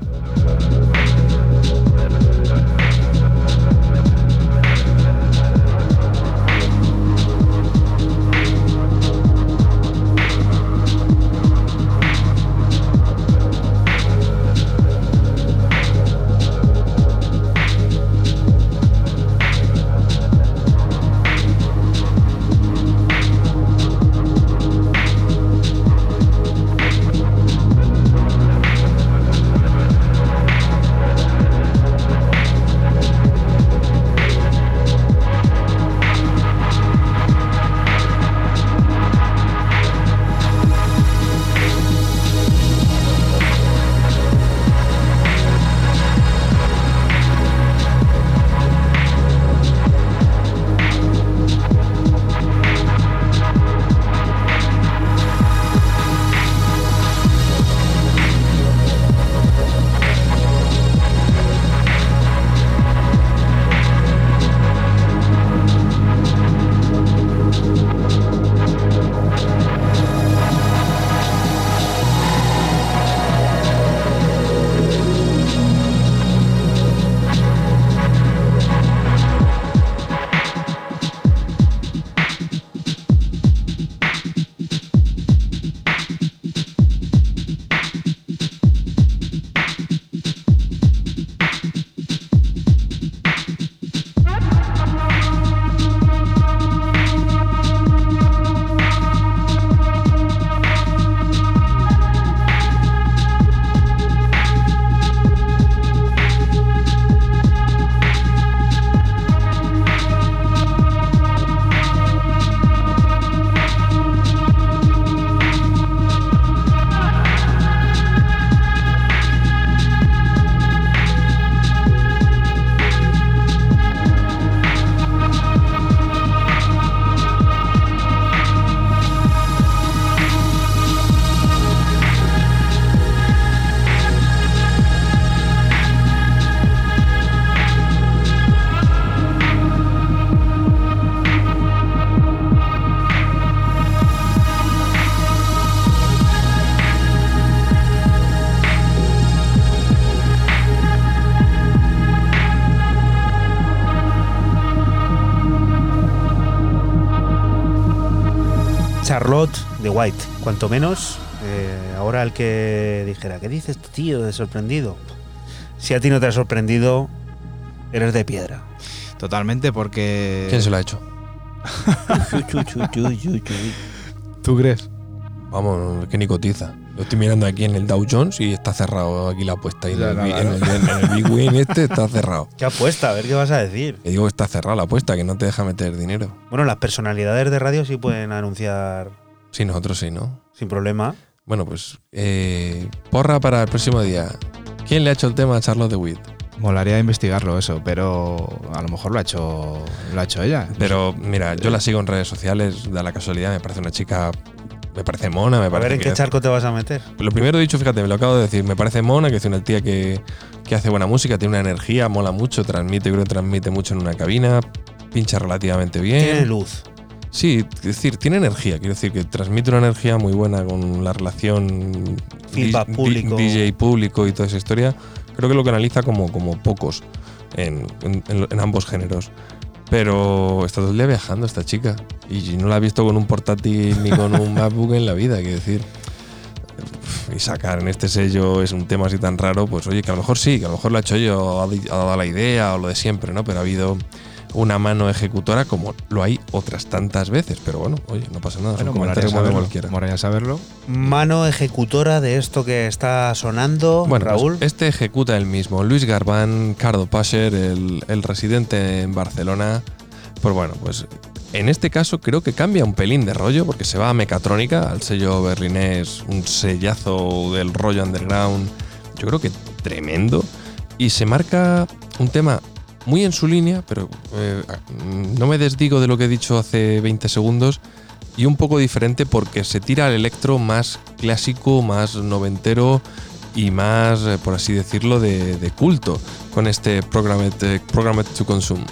Charlotte de White, cuanto menos. eh, ahora el que dijera, ¿qué dices tío de sorprendido? Si a ti no te ha sorprendido, eres de piedra. Totalmente, porque. ¿Quién se lo ha hecho? [LAUGHS] ¿Tú crees? Vamos, que ni cotiza. Lo estoy mirando aquí en el Dow Jones y está cerrado aquí la apuesta. Y en, el, nada, en el- en el Big Win este está cerrado. [LAUGHS] ¿Qué apuesta? A ver qué vas a decir. Que digo que está cerrada la apuesta, que no te deja meter dinero. Bueno, las personalidades de radio sí pueden anunciar Sí, nosotros sí, ¿no? sin problema. Bueno, pues eh, porra para el próximo día. ¿Quién le ha hecho el tema a Charlotte de Witt? Molaría investigarlo eso, pero a lo mejor lo ha hecho, lo ha hecho ella. Pero mira, yo la sigo en redes sociales, da la casualidad, me parece una chica, me parece mona, me A parece ver en qué es- charco te vas a meter. Lo primero dicho, fíjate, me lo acabo de decir, me parece mona, que es una tía que, que hace buena música, tiene una energía, mola mucho, transmite, creo que transmite mucho en una cabina, pincha relativamente bien. Tiene luz. Sí, es decir, tiene energía, quiero decir que transmite una energía muy buena con la relación Feedback público. DJ público y toda esa historia. Creo que lo canaliza como, como pocos en- en ambos géneros. Pero está todo el día viajando esta chica y no la he visto con un portátil ni con un [LAUGHS] MacBook en la vida, quiero decir. Y sacar en este sello es un tema así tan raro, pues oye, que a lo mejor sí, que a lo mejor lo ha hecho yo, ha dado la idea o lo de siempre, ¿no? Pero ha habido una mano ejecutora como lo hay otras tantas veces. Pero bueno, oye, no pasa nada. Bueno, de saberlo. cualquiera. Molaría saberlo. Mano ejecutora de esto que está sonando, Bueno, pues Raúl. este ejecuta el mismo. Luis Garbán, Cardo Pasher, el, el residente en Barcelona. Pues bueno, pues en este caso creo que cambia un pelín de rollo porque se va a Mecatrónica, al sello berlinés, un sellazo del rollo underground. Yo creo que tremendo. Y se marca un tema muy en su línea, pero eh, no me desdigo de lo que he dicho hace 20 segundos. Y un poco diferente porque se tira al electro más clásico, más noventero y más, eh, por así decirlo, de, de culto con este Programmed, eh, Programmed to Consume.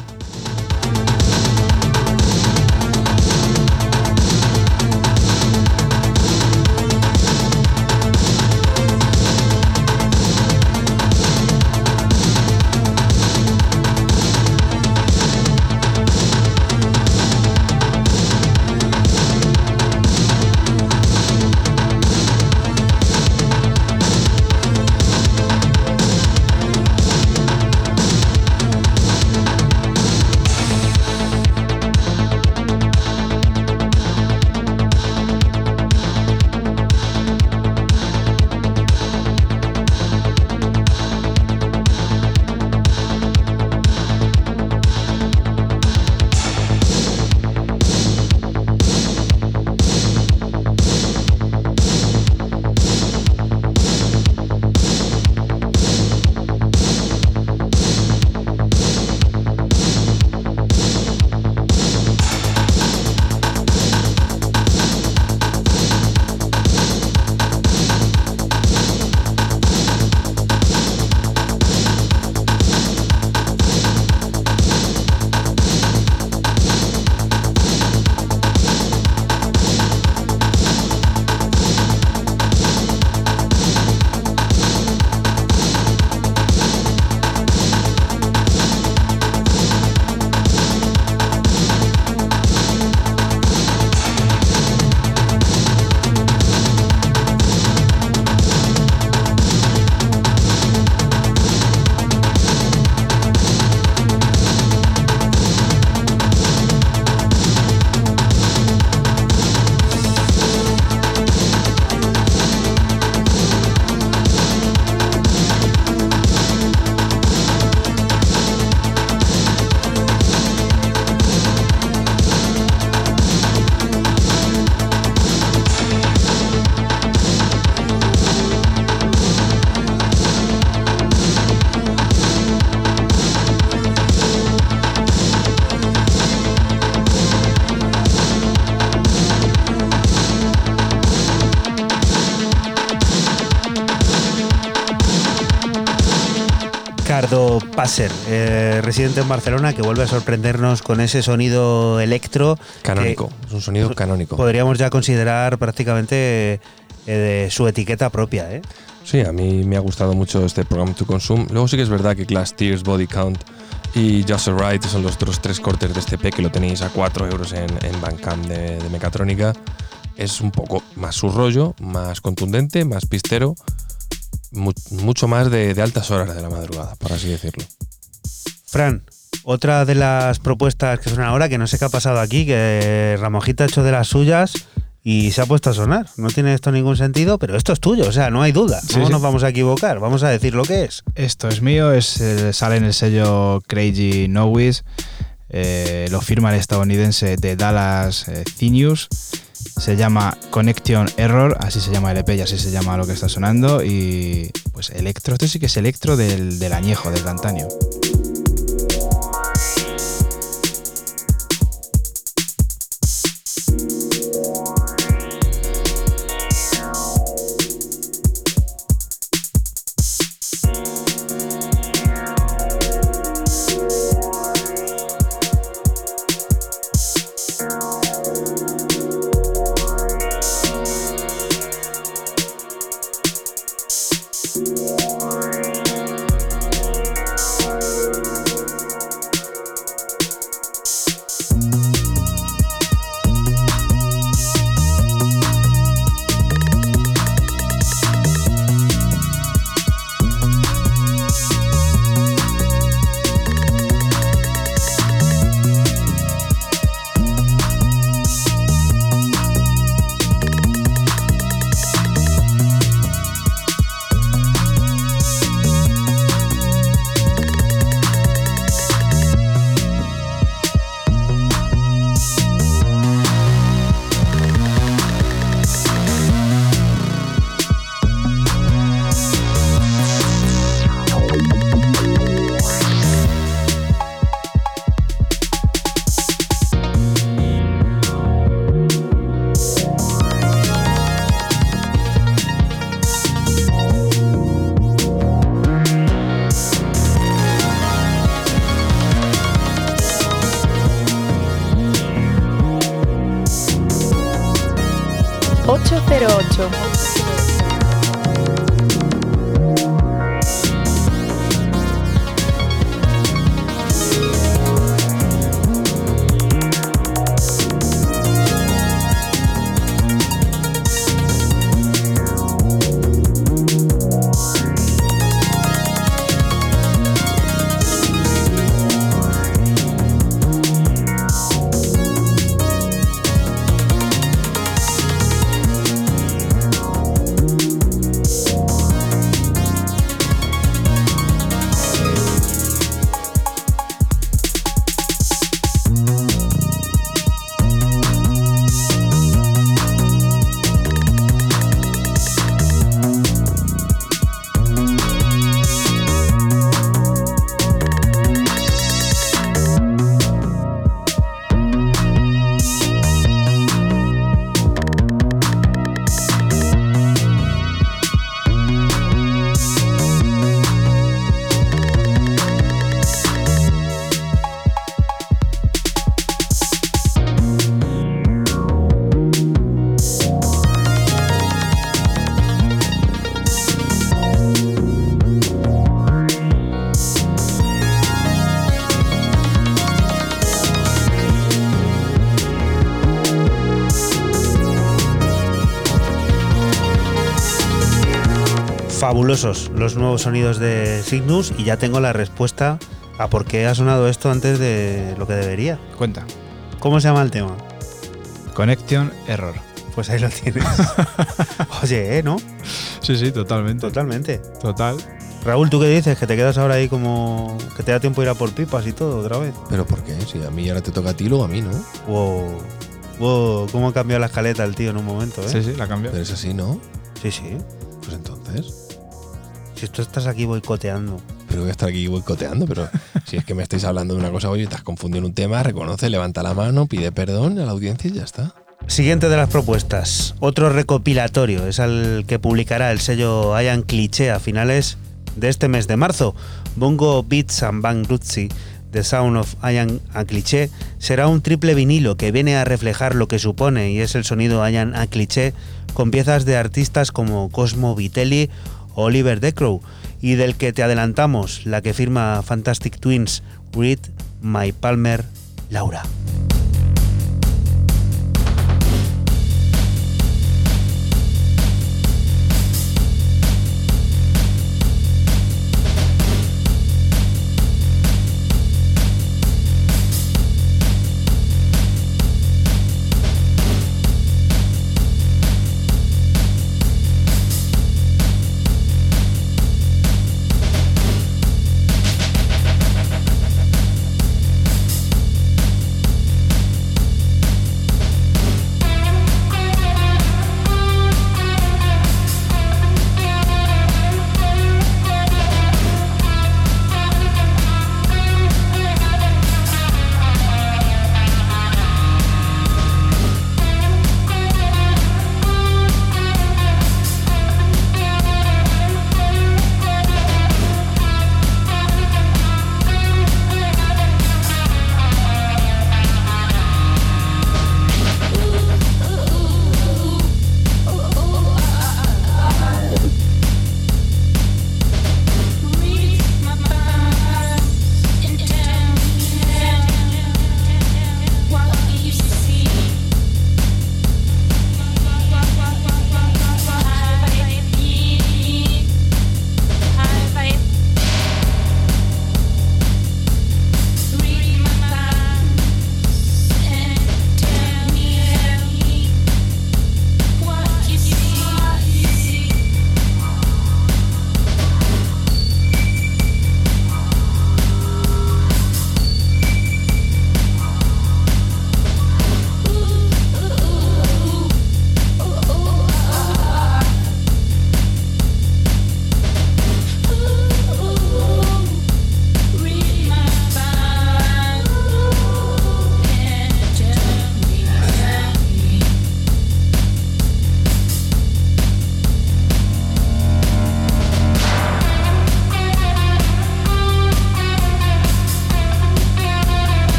Passer, eh, residente en Barcelona, que vuelve a sorprendernos con ese sonido electro. Canónico, es un sonido canónico. Podríamos ya considerar prácticamente eh, de su etiqueta propia. ¿eh? Sí, a mí me ha gustado mucho este programa to consume. Luego sí que es verdad que Class Tears, Body Count y Just Alright son los otros tres cortes de este P que lo tenéis a 4 euros en, en Bandcamp de, de Mecatrónica. es un poco más su rollo, más contundente, más pistero, mu- mucho más de, de altas horas de la madrugada, por así decirlo. Fran, otra de las propuestas que suenan ahora, que no sé qué ha pasado aquí, que Ramojita ha hecho de las suyas y se ha puesto a sonar. No tiene esto ningún sentido, pero esto es tuyo, o sea, no hay duda. Sí, no sí. nos vamos a equivocar, vamos a decir lo que es. Esto es mío, es, sale en el sello Crazy Nowis. eh, lo firma el estadounidense de Dallas eh, Thinius. Se llama Connection Error, así se llama el EP y así se llama lo que está sonando. Y pues electro, esto sí que es electro del, del añejo, del de cero Fabulosos los nuevos sonidos de Cygnus y ya tengo la respuesta a por qué ha sonado esto antes de lo que debería. Cuenta. ¿Cómo se llama el tema? Connection Error. Pues ahí lo tienes. [LAUGHS] Oye, ¿eh? ¿No? Sí, sí, totalmente. Totalmente. Total. Raúl, ¿tú qué dices? Que te quedas ahora ahí como... que te da tiempo de ir a por pipas y todo otra vez. ¿Pero por qué? Si a mí ahora te toca a ti, luego a mí, ¿no? Wow. Wow, cómo ha cambiado la escaleta el tío en un momento, ¿eh? Sí, sí, la cambio. Pero es así, ¿no? sí. sí. Si tú estás aquí boicoteando. Pero voy a estar aquí boicoteando, pero si es que me estáis hablando de una cosa, oye, te has confundido un tema, reconoce, levanta la mano, pide perdón a la audiencia y ya está. Siguiente de las propuestas. Otro recopilatorio. Es el que publicará el sello Ian Cliché a finales de este mes de marzo. Bongo Beats and Bang Rutsi, The Sound of Ian a Cliché, será un triple vinilo que viene a reflejar lo que supone y es el sonido Ian a Cliché con piezas de artistas como Cosmo Vitelli Oliver Decrow y del que te adelantamos la que firma Fantastic Twins, Reed, My Palmer, Laura.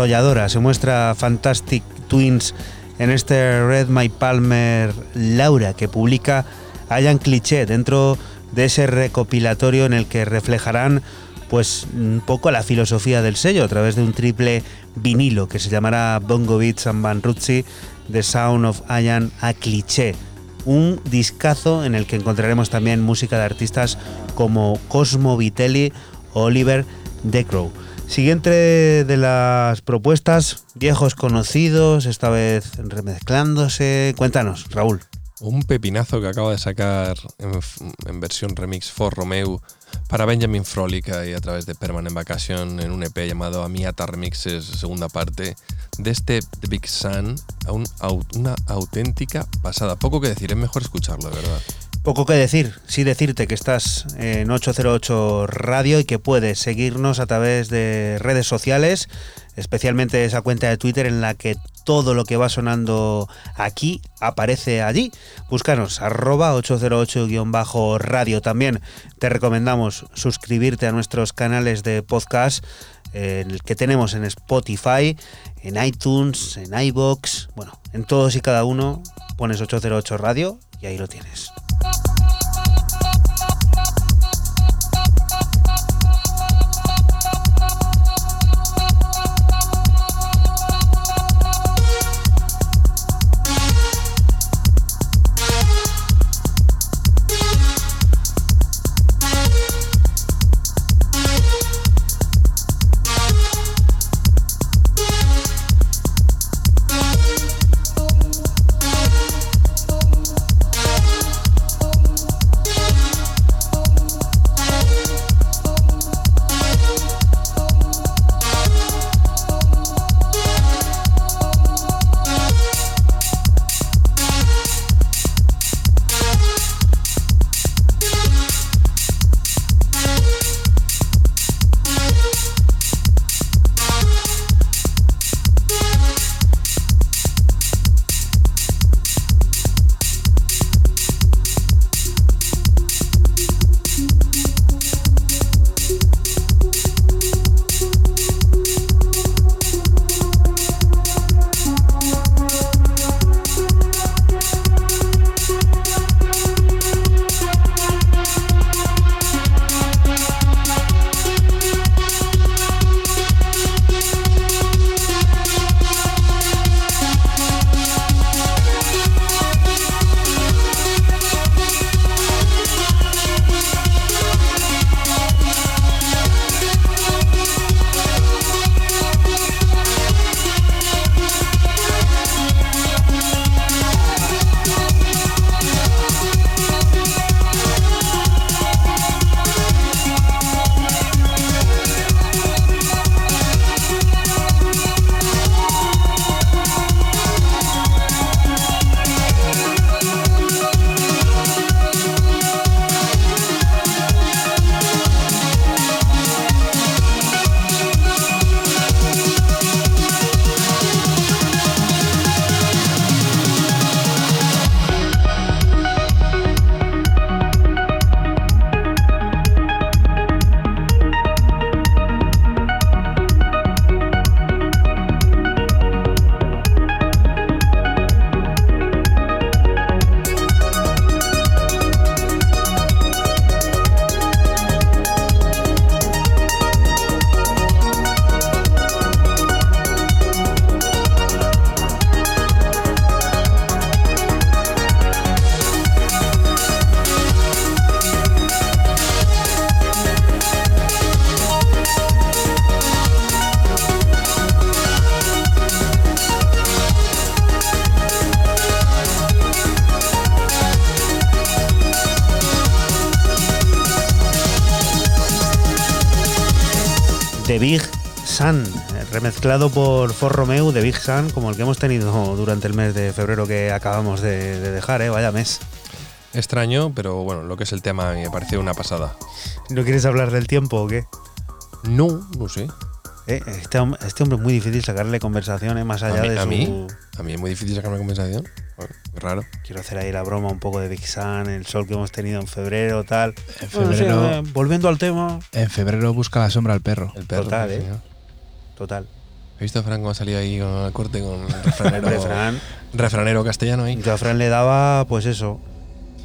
Se muestra Fantastic Twins en este Red My Palmer Laura que publica Hayan Cliché dentro de ese recopilatorio en el que reflejarán pues un poco la filosofía del sello a través de un triple vinilo que se llamará Bongo Beats and Van Ruzzi The Sound of Ian a Cliché. Un discazo en el que encontraremos también música de artistas como Cosmo Vitelli o Oliver Decrow. Siguiente de las propuestas, viejos conocidos, esta vez remezclándose. Cuéntanos, Raúl. Un pepinazo que acaba de sacar en, versión remix For Romeo para Benjamin Frolic y a través de Permanent Vacation en un EP llamado Amiata Remixes, segunda parte, de este The Big Sun, un, una auténtica pasada. Poco que decir, es mejor escucharlo, de verdad. Poco que decir, sí decirte que estás en 808 Radio y que puedes seguirnos a través de redes sociales, especialmente esa cuenta de Twitter en la que todo lo que va sonando aquí aparece allí. Búscanos arroba 808-radio. También te recomendamos suscribirte a nuestros canales de podcast eh, que tenemos en Spotify, en iTunes, en iBox, bueno, en todos y cada uno pones 808 Radio y ahí lo tienes. Eh, remezclado por For Romeo de Big Sun, como el que hemos tenido durante el mes de febrero que acabamos de, de dejar, ¿eh? vaya mes. Extraño, pero bueno, lo que es el tema me pareció una pasada. ¿No quieres hablar del tiempo o qué? No, no sé. Eh, Este, este hombre es muy difícil sacarle conversaciones más allá ¿A mí, de a su... mí? ¿A mí es muy difícil sacar una conversación? Bueno, raro. Quiero hacer ahí la broma un poco de Big Sun, el sol que hemos tenido en febrero, tal. En Bueno, sí, febrero, eh, volviendo al tema, en febrero busca la sombra al perro. El perro. Total, ¿eh? señor. total. ¿Has visto a Fran cómo salía ahí con el corte con [LAUGHS] refranero, refranero castellano ahí? yo a Fran le daba, pues eso,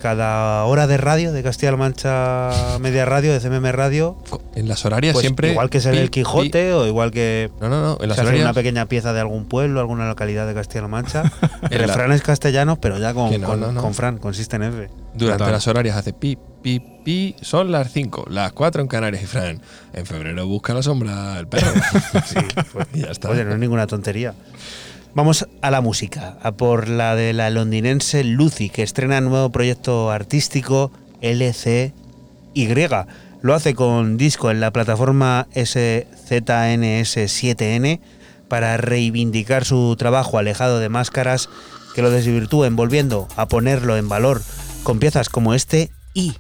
cada hora de radio, de Castilla-La Mancha Media Radio, de CMM Radio, En las horarias pues siempre. igual que pi, el Quijote o igual que. No, no, no. En las se hace horarias. una pequeña pieza de algún pueblo, alguna localidad de Castilla-La Mancha. [LAUGHS] En la- refranes castellanos, pero ya con, no, con, no, no. con Fran, consiste en F. Durante Total. las horarias hace pi, pi, pi. Son las 5, las 4 en Canarias y Fran. En febrero busca la sombra el perro. [LAUGHS] Sí, pues, [LAUGHS] Y ya está. Oye, no es ninguna tontería. Vamos a la música, a por la de la londinense Lucy, que estrena nuevo proyecto artístico LCY. Lo hace con disco en la plataforma SZNS7N para reivindicar su trabajo alejado de máscaras que lo desvirtúen, volviendo a ponerlo en valor con piezas como este y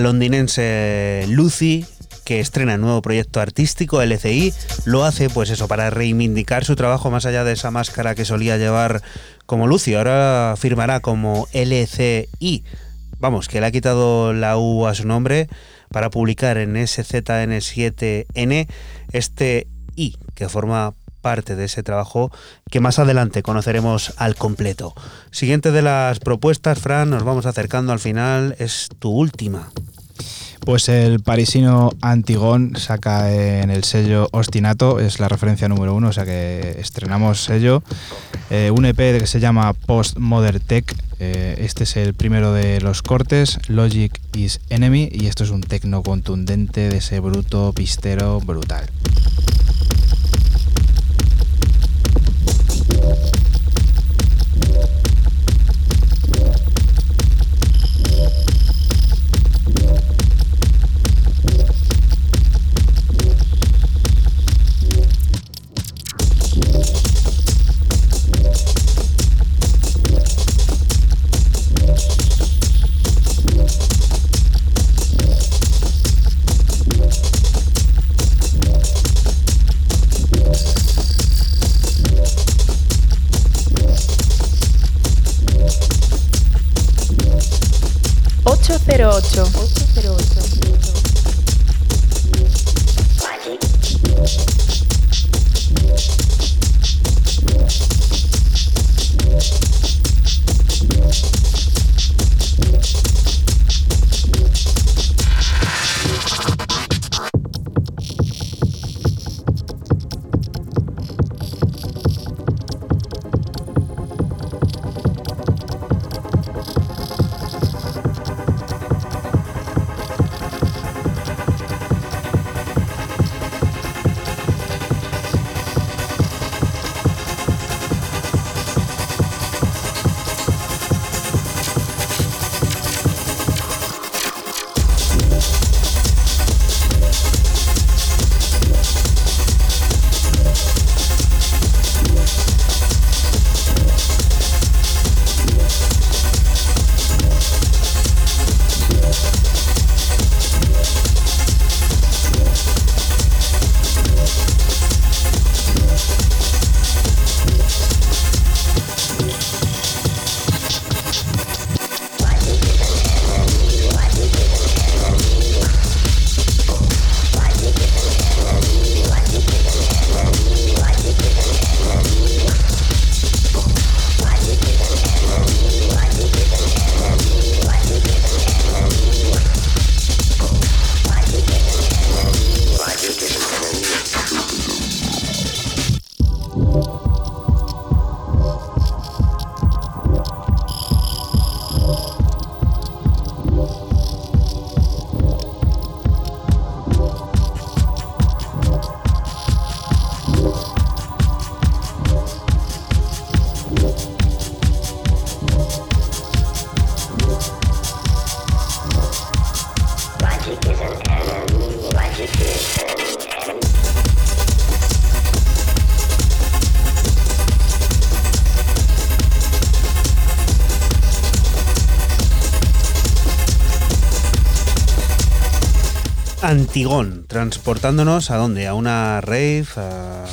Londinense Lucy, que estrena nuevo proyecto artístico, LCI, lo hace pues eso, para reivindicar su trabajo más allá de esa máscara que solía llevar como Lucy. Ahora firmará como LCI. Vamos, que le ha quitado la U a su nombre para publicar en SZN7N este I, que forma parte de ese trabajo que más adelante conoceremos al completo. Siguiente de las propuestas, Fran, nos vamos acercando al final, es tu última. Pues el parisino Antigón saca en el sello Ostinato, es la referencia número uno, o sea que estrenamos sello. Eh, un EP que se llama Post Modern Tech. eh, este es el primero de los cortes, Logic is Enemy, y esto es un tecno contundente de ese bruto pistero brutal. 808. Antigón, transportándonos a dónde? A una rave. a-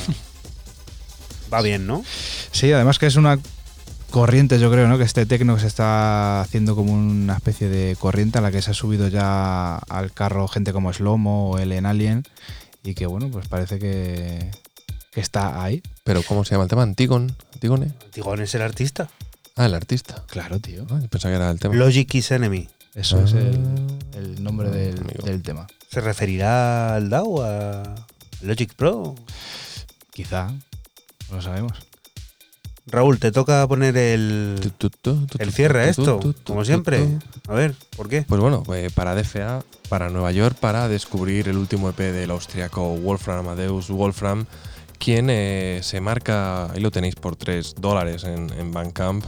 [LAUGHS] Va bien, ¿no? Sí, además que es una corriente, yo creo, ¿no? Que este tecno se está haciendo como una especie de corriente a la que se ha subido ya al carro gente como Slomo o Ellen Alien y que, bueno, pues parece que, que está ahí. Pero ¿cómo se llama el tema? Antigon. Antigone. Antigón es el artista. Ah, el artista. Claro, tío. Ah, pensaba que era el tema. Logic is Enemy. Eso es el, Ah. el nombre del, Amigo. del tema. ¿Se referirá al DAO, a Logic Pro? Quizá, no lo sabemos. Raúl, te toca poner el, el cierre a esto, como siempre. A ver, ¿por qué? Pues bueno, eh, para DFA, para Nueva York, para descubrir el último EP del austriaco Wolfram Amadeus Wolfram, quien eh, se marca, ahí lo tenéis por 3 dólares en, en Bandcamp,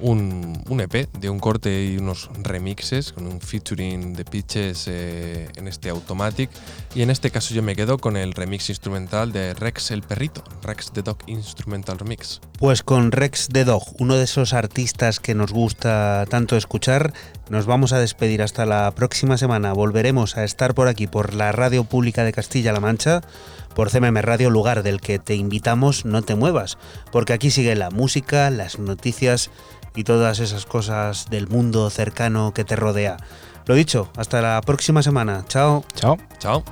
un, EP de un corte y unos remixes con un featuring de pitches eh, en este Automatic. Y en este caso yo me quedo con el remix instrumental de Rex el Perrito, Rex the Dog Instrumental Remix. Pues con Rex the Dog, uno de esos artistas que nos gusta tanto escuchar, nos vamos a despedir hasta la próxima semana. Volveremos a estar por aquí, por la Radio Pública de Castilla-La Mancha, por CMM Radio, lugar del que te invitamos, no te muevas, porque aquí sigue la música, las noticias y todas esas cosas del mundo cercano que te rodea. Lo dicho, hasta la próxima semana. Chao. Chao. Chao.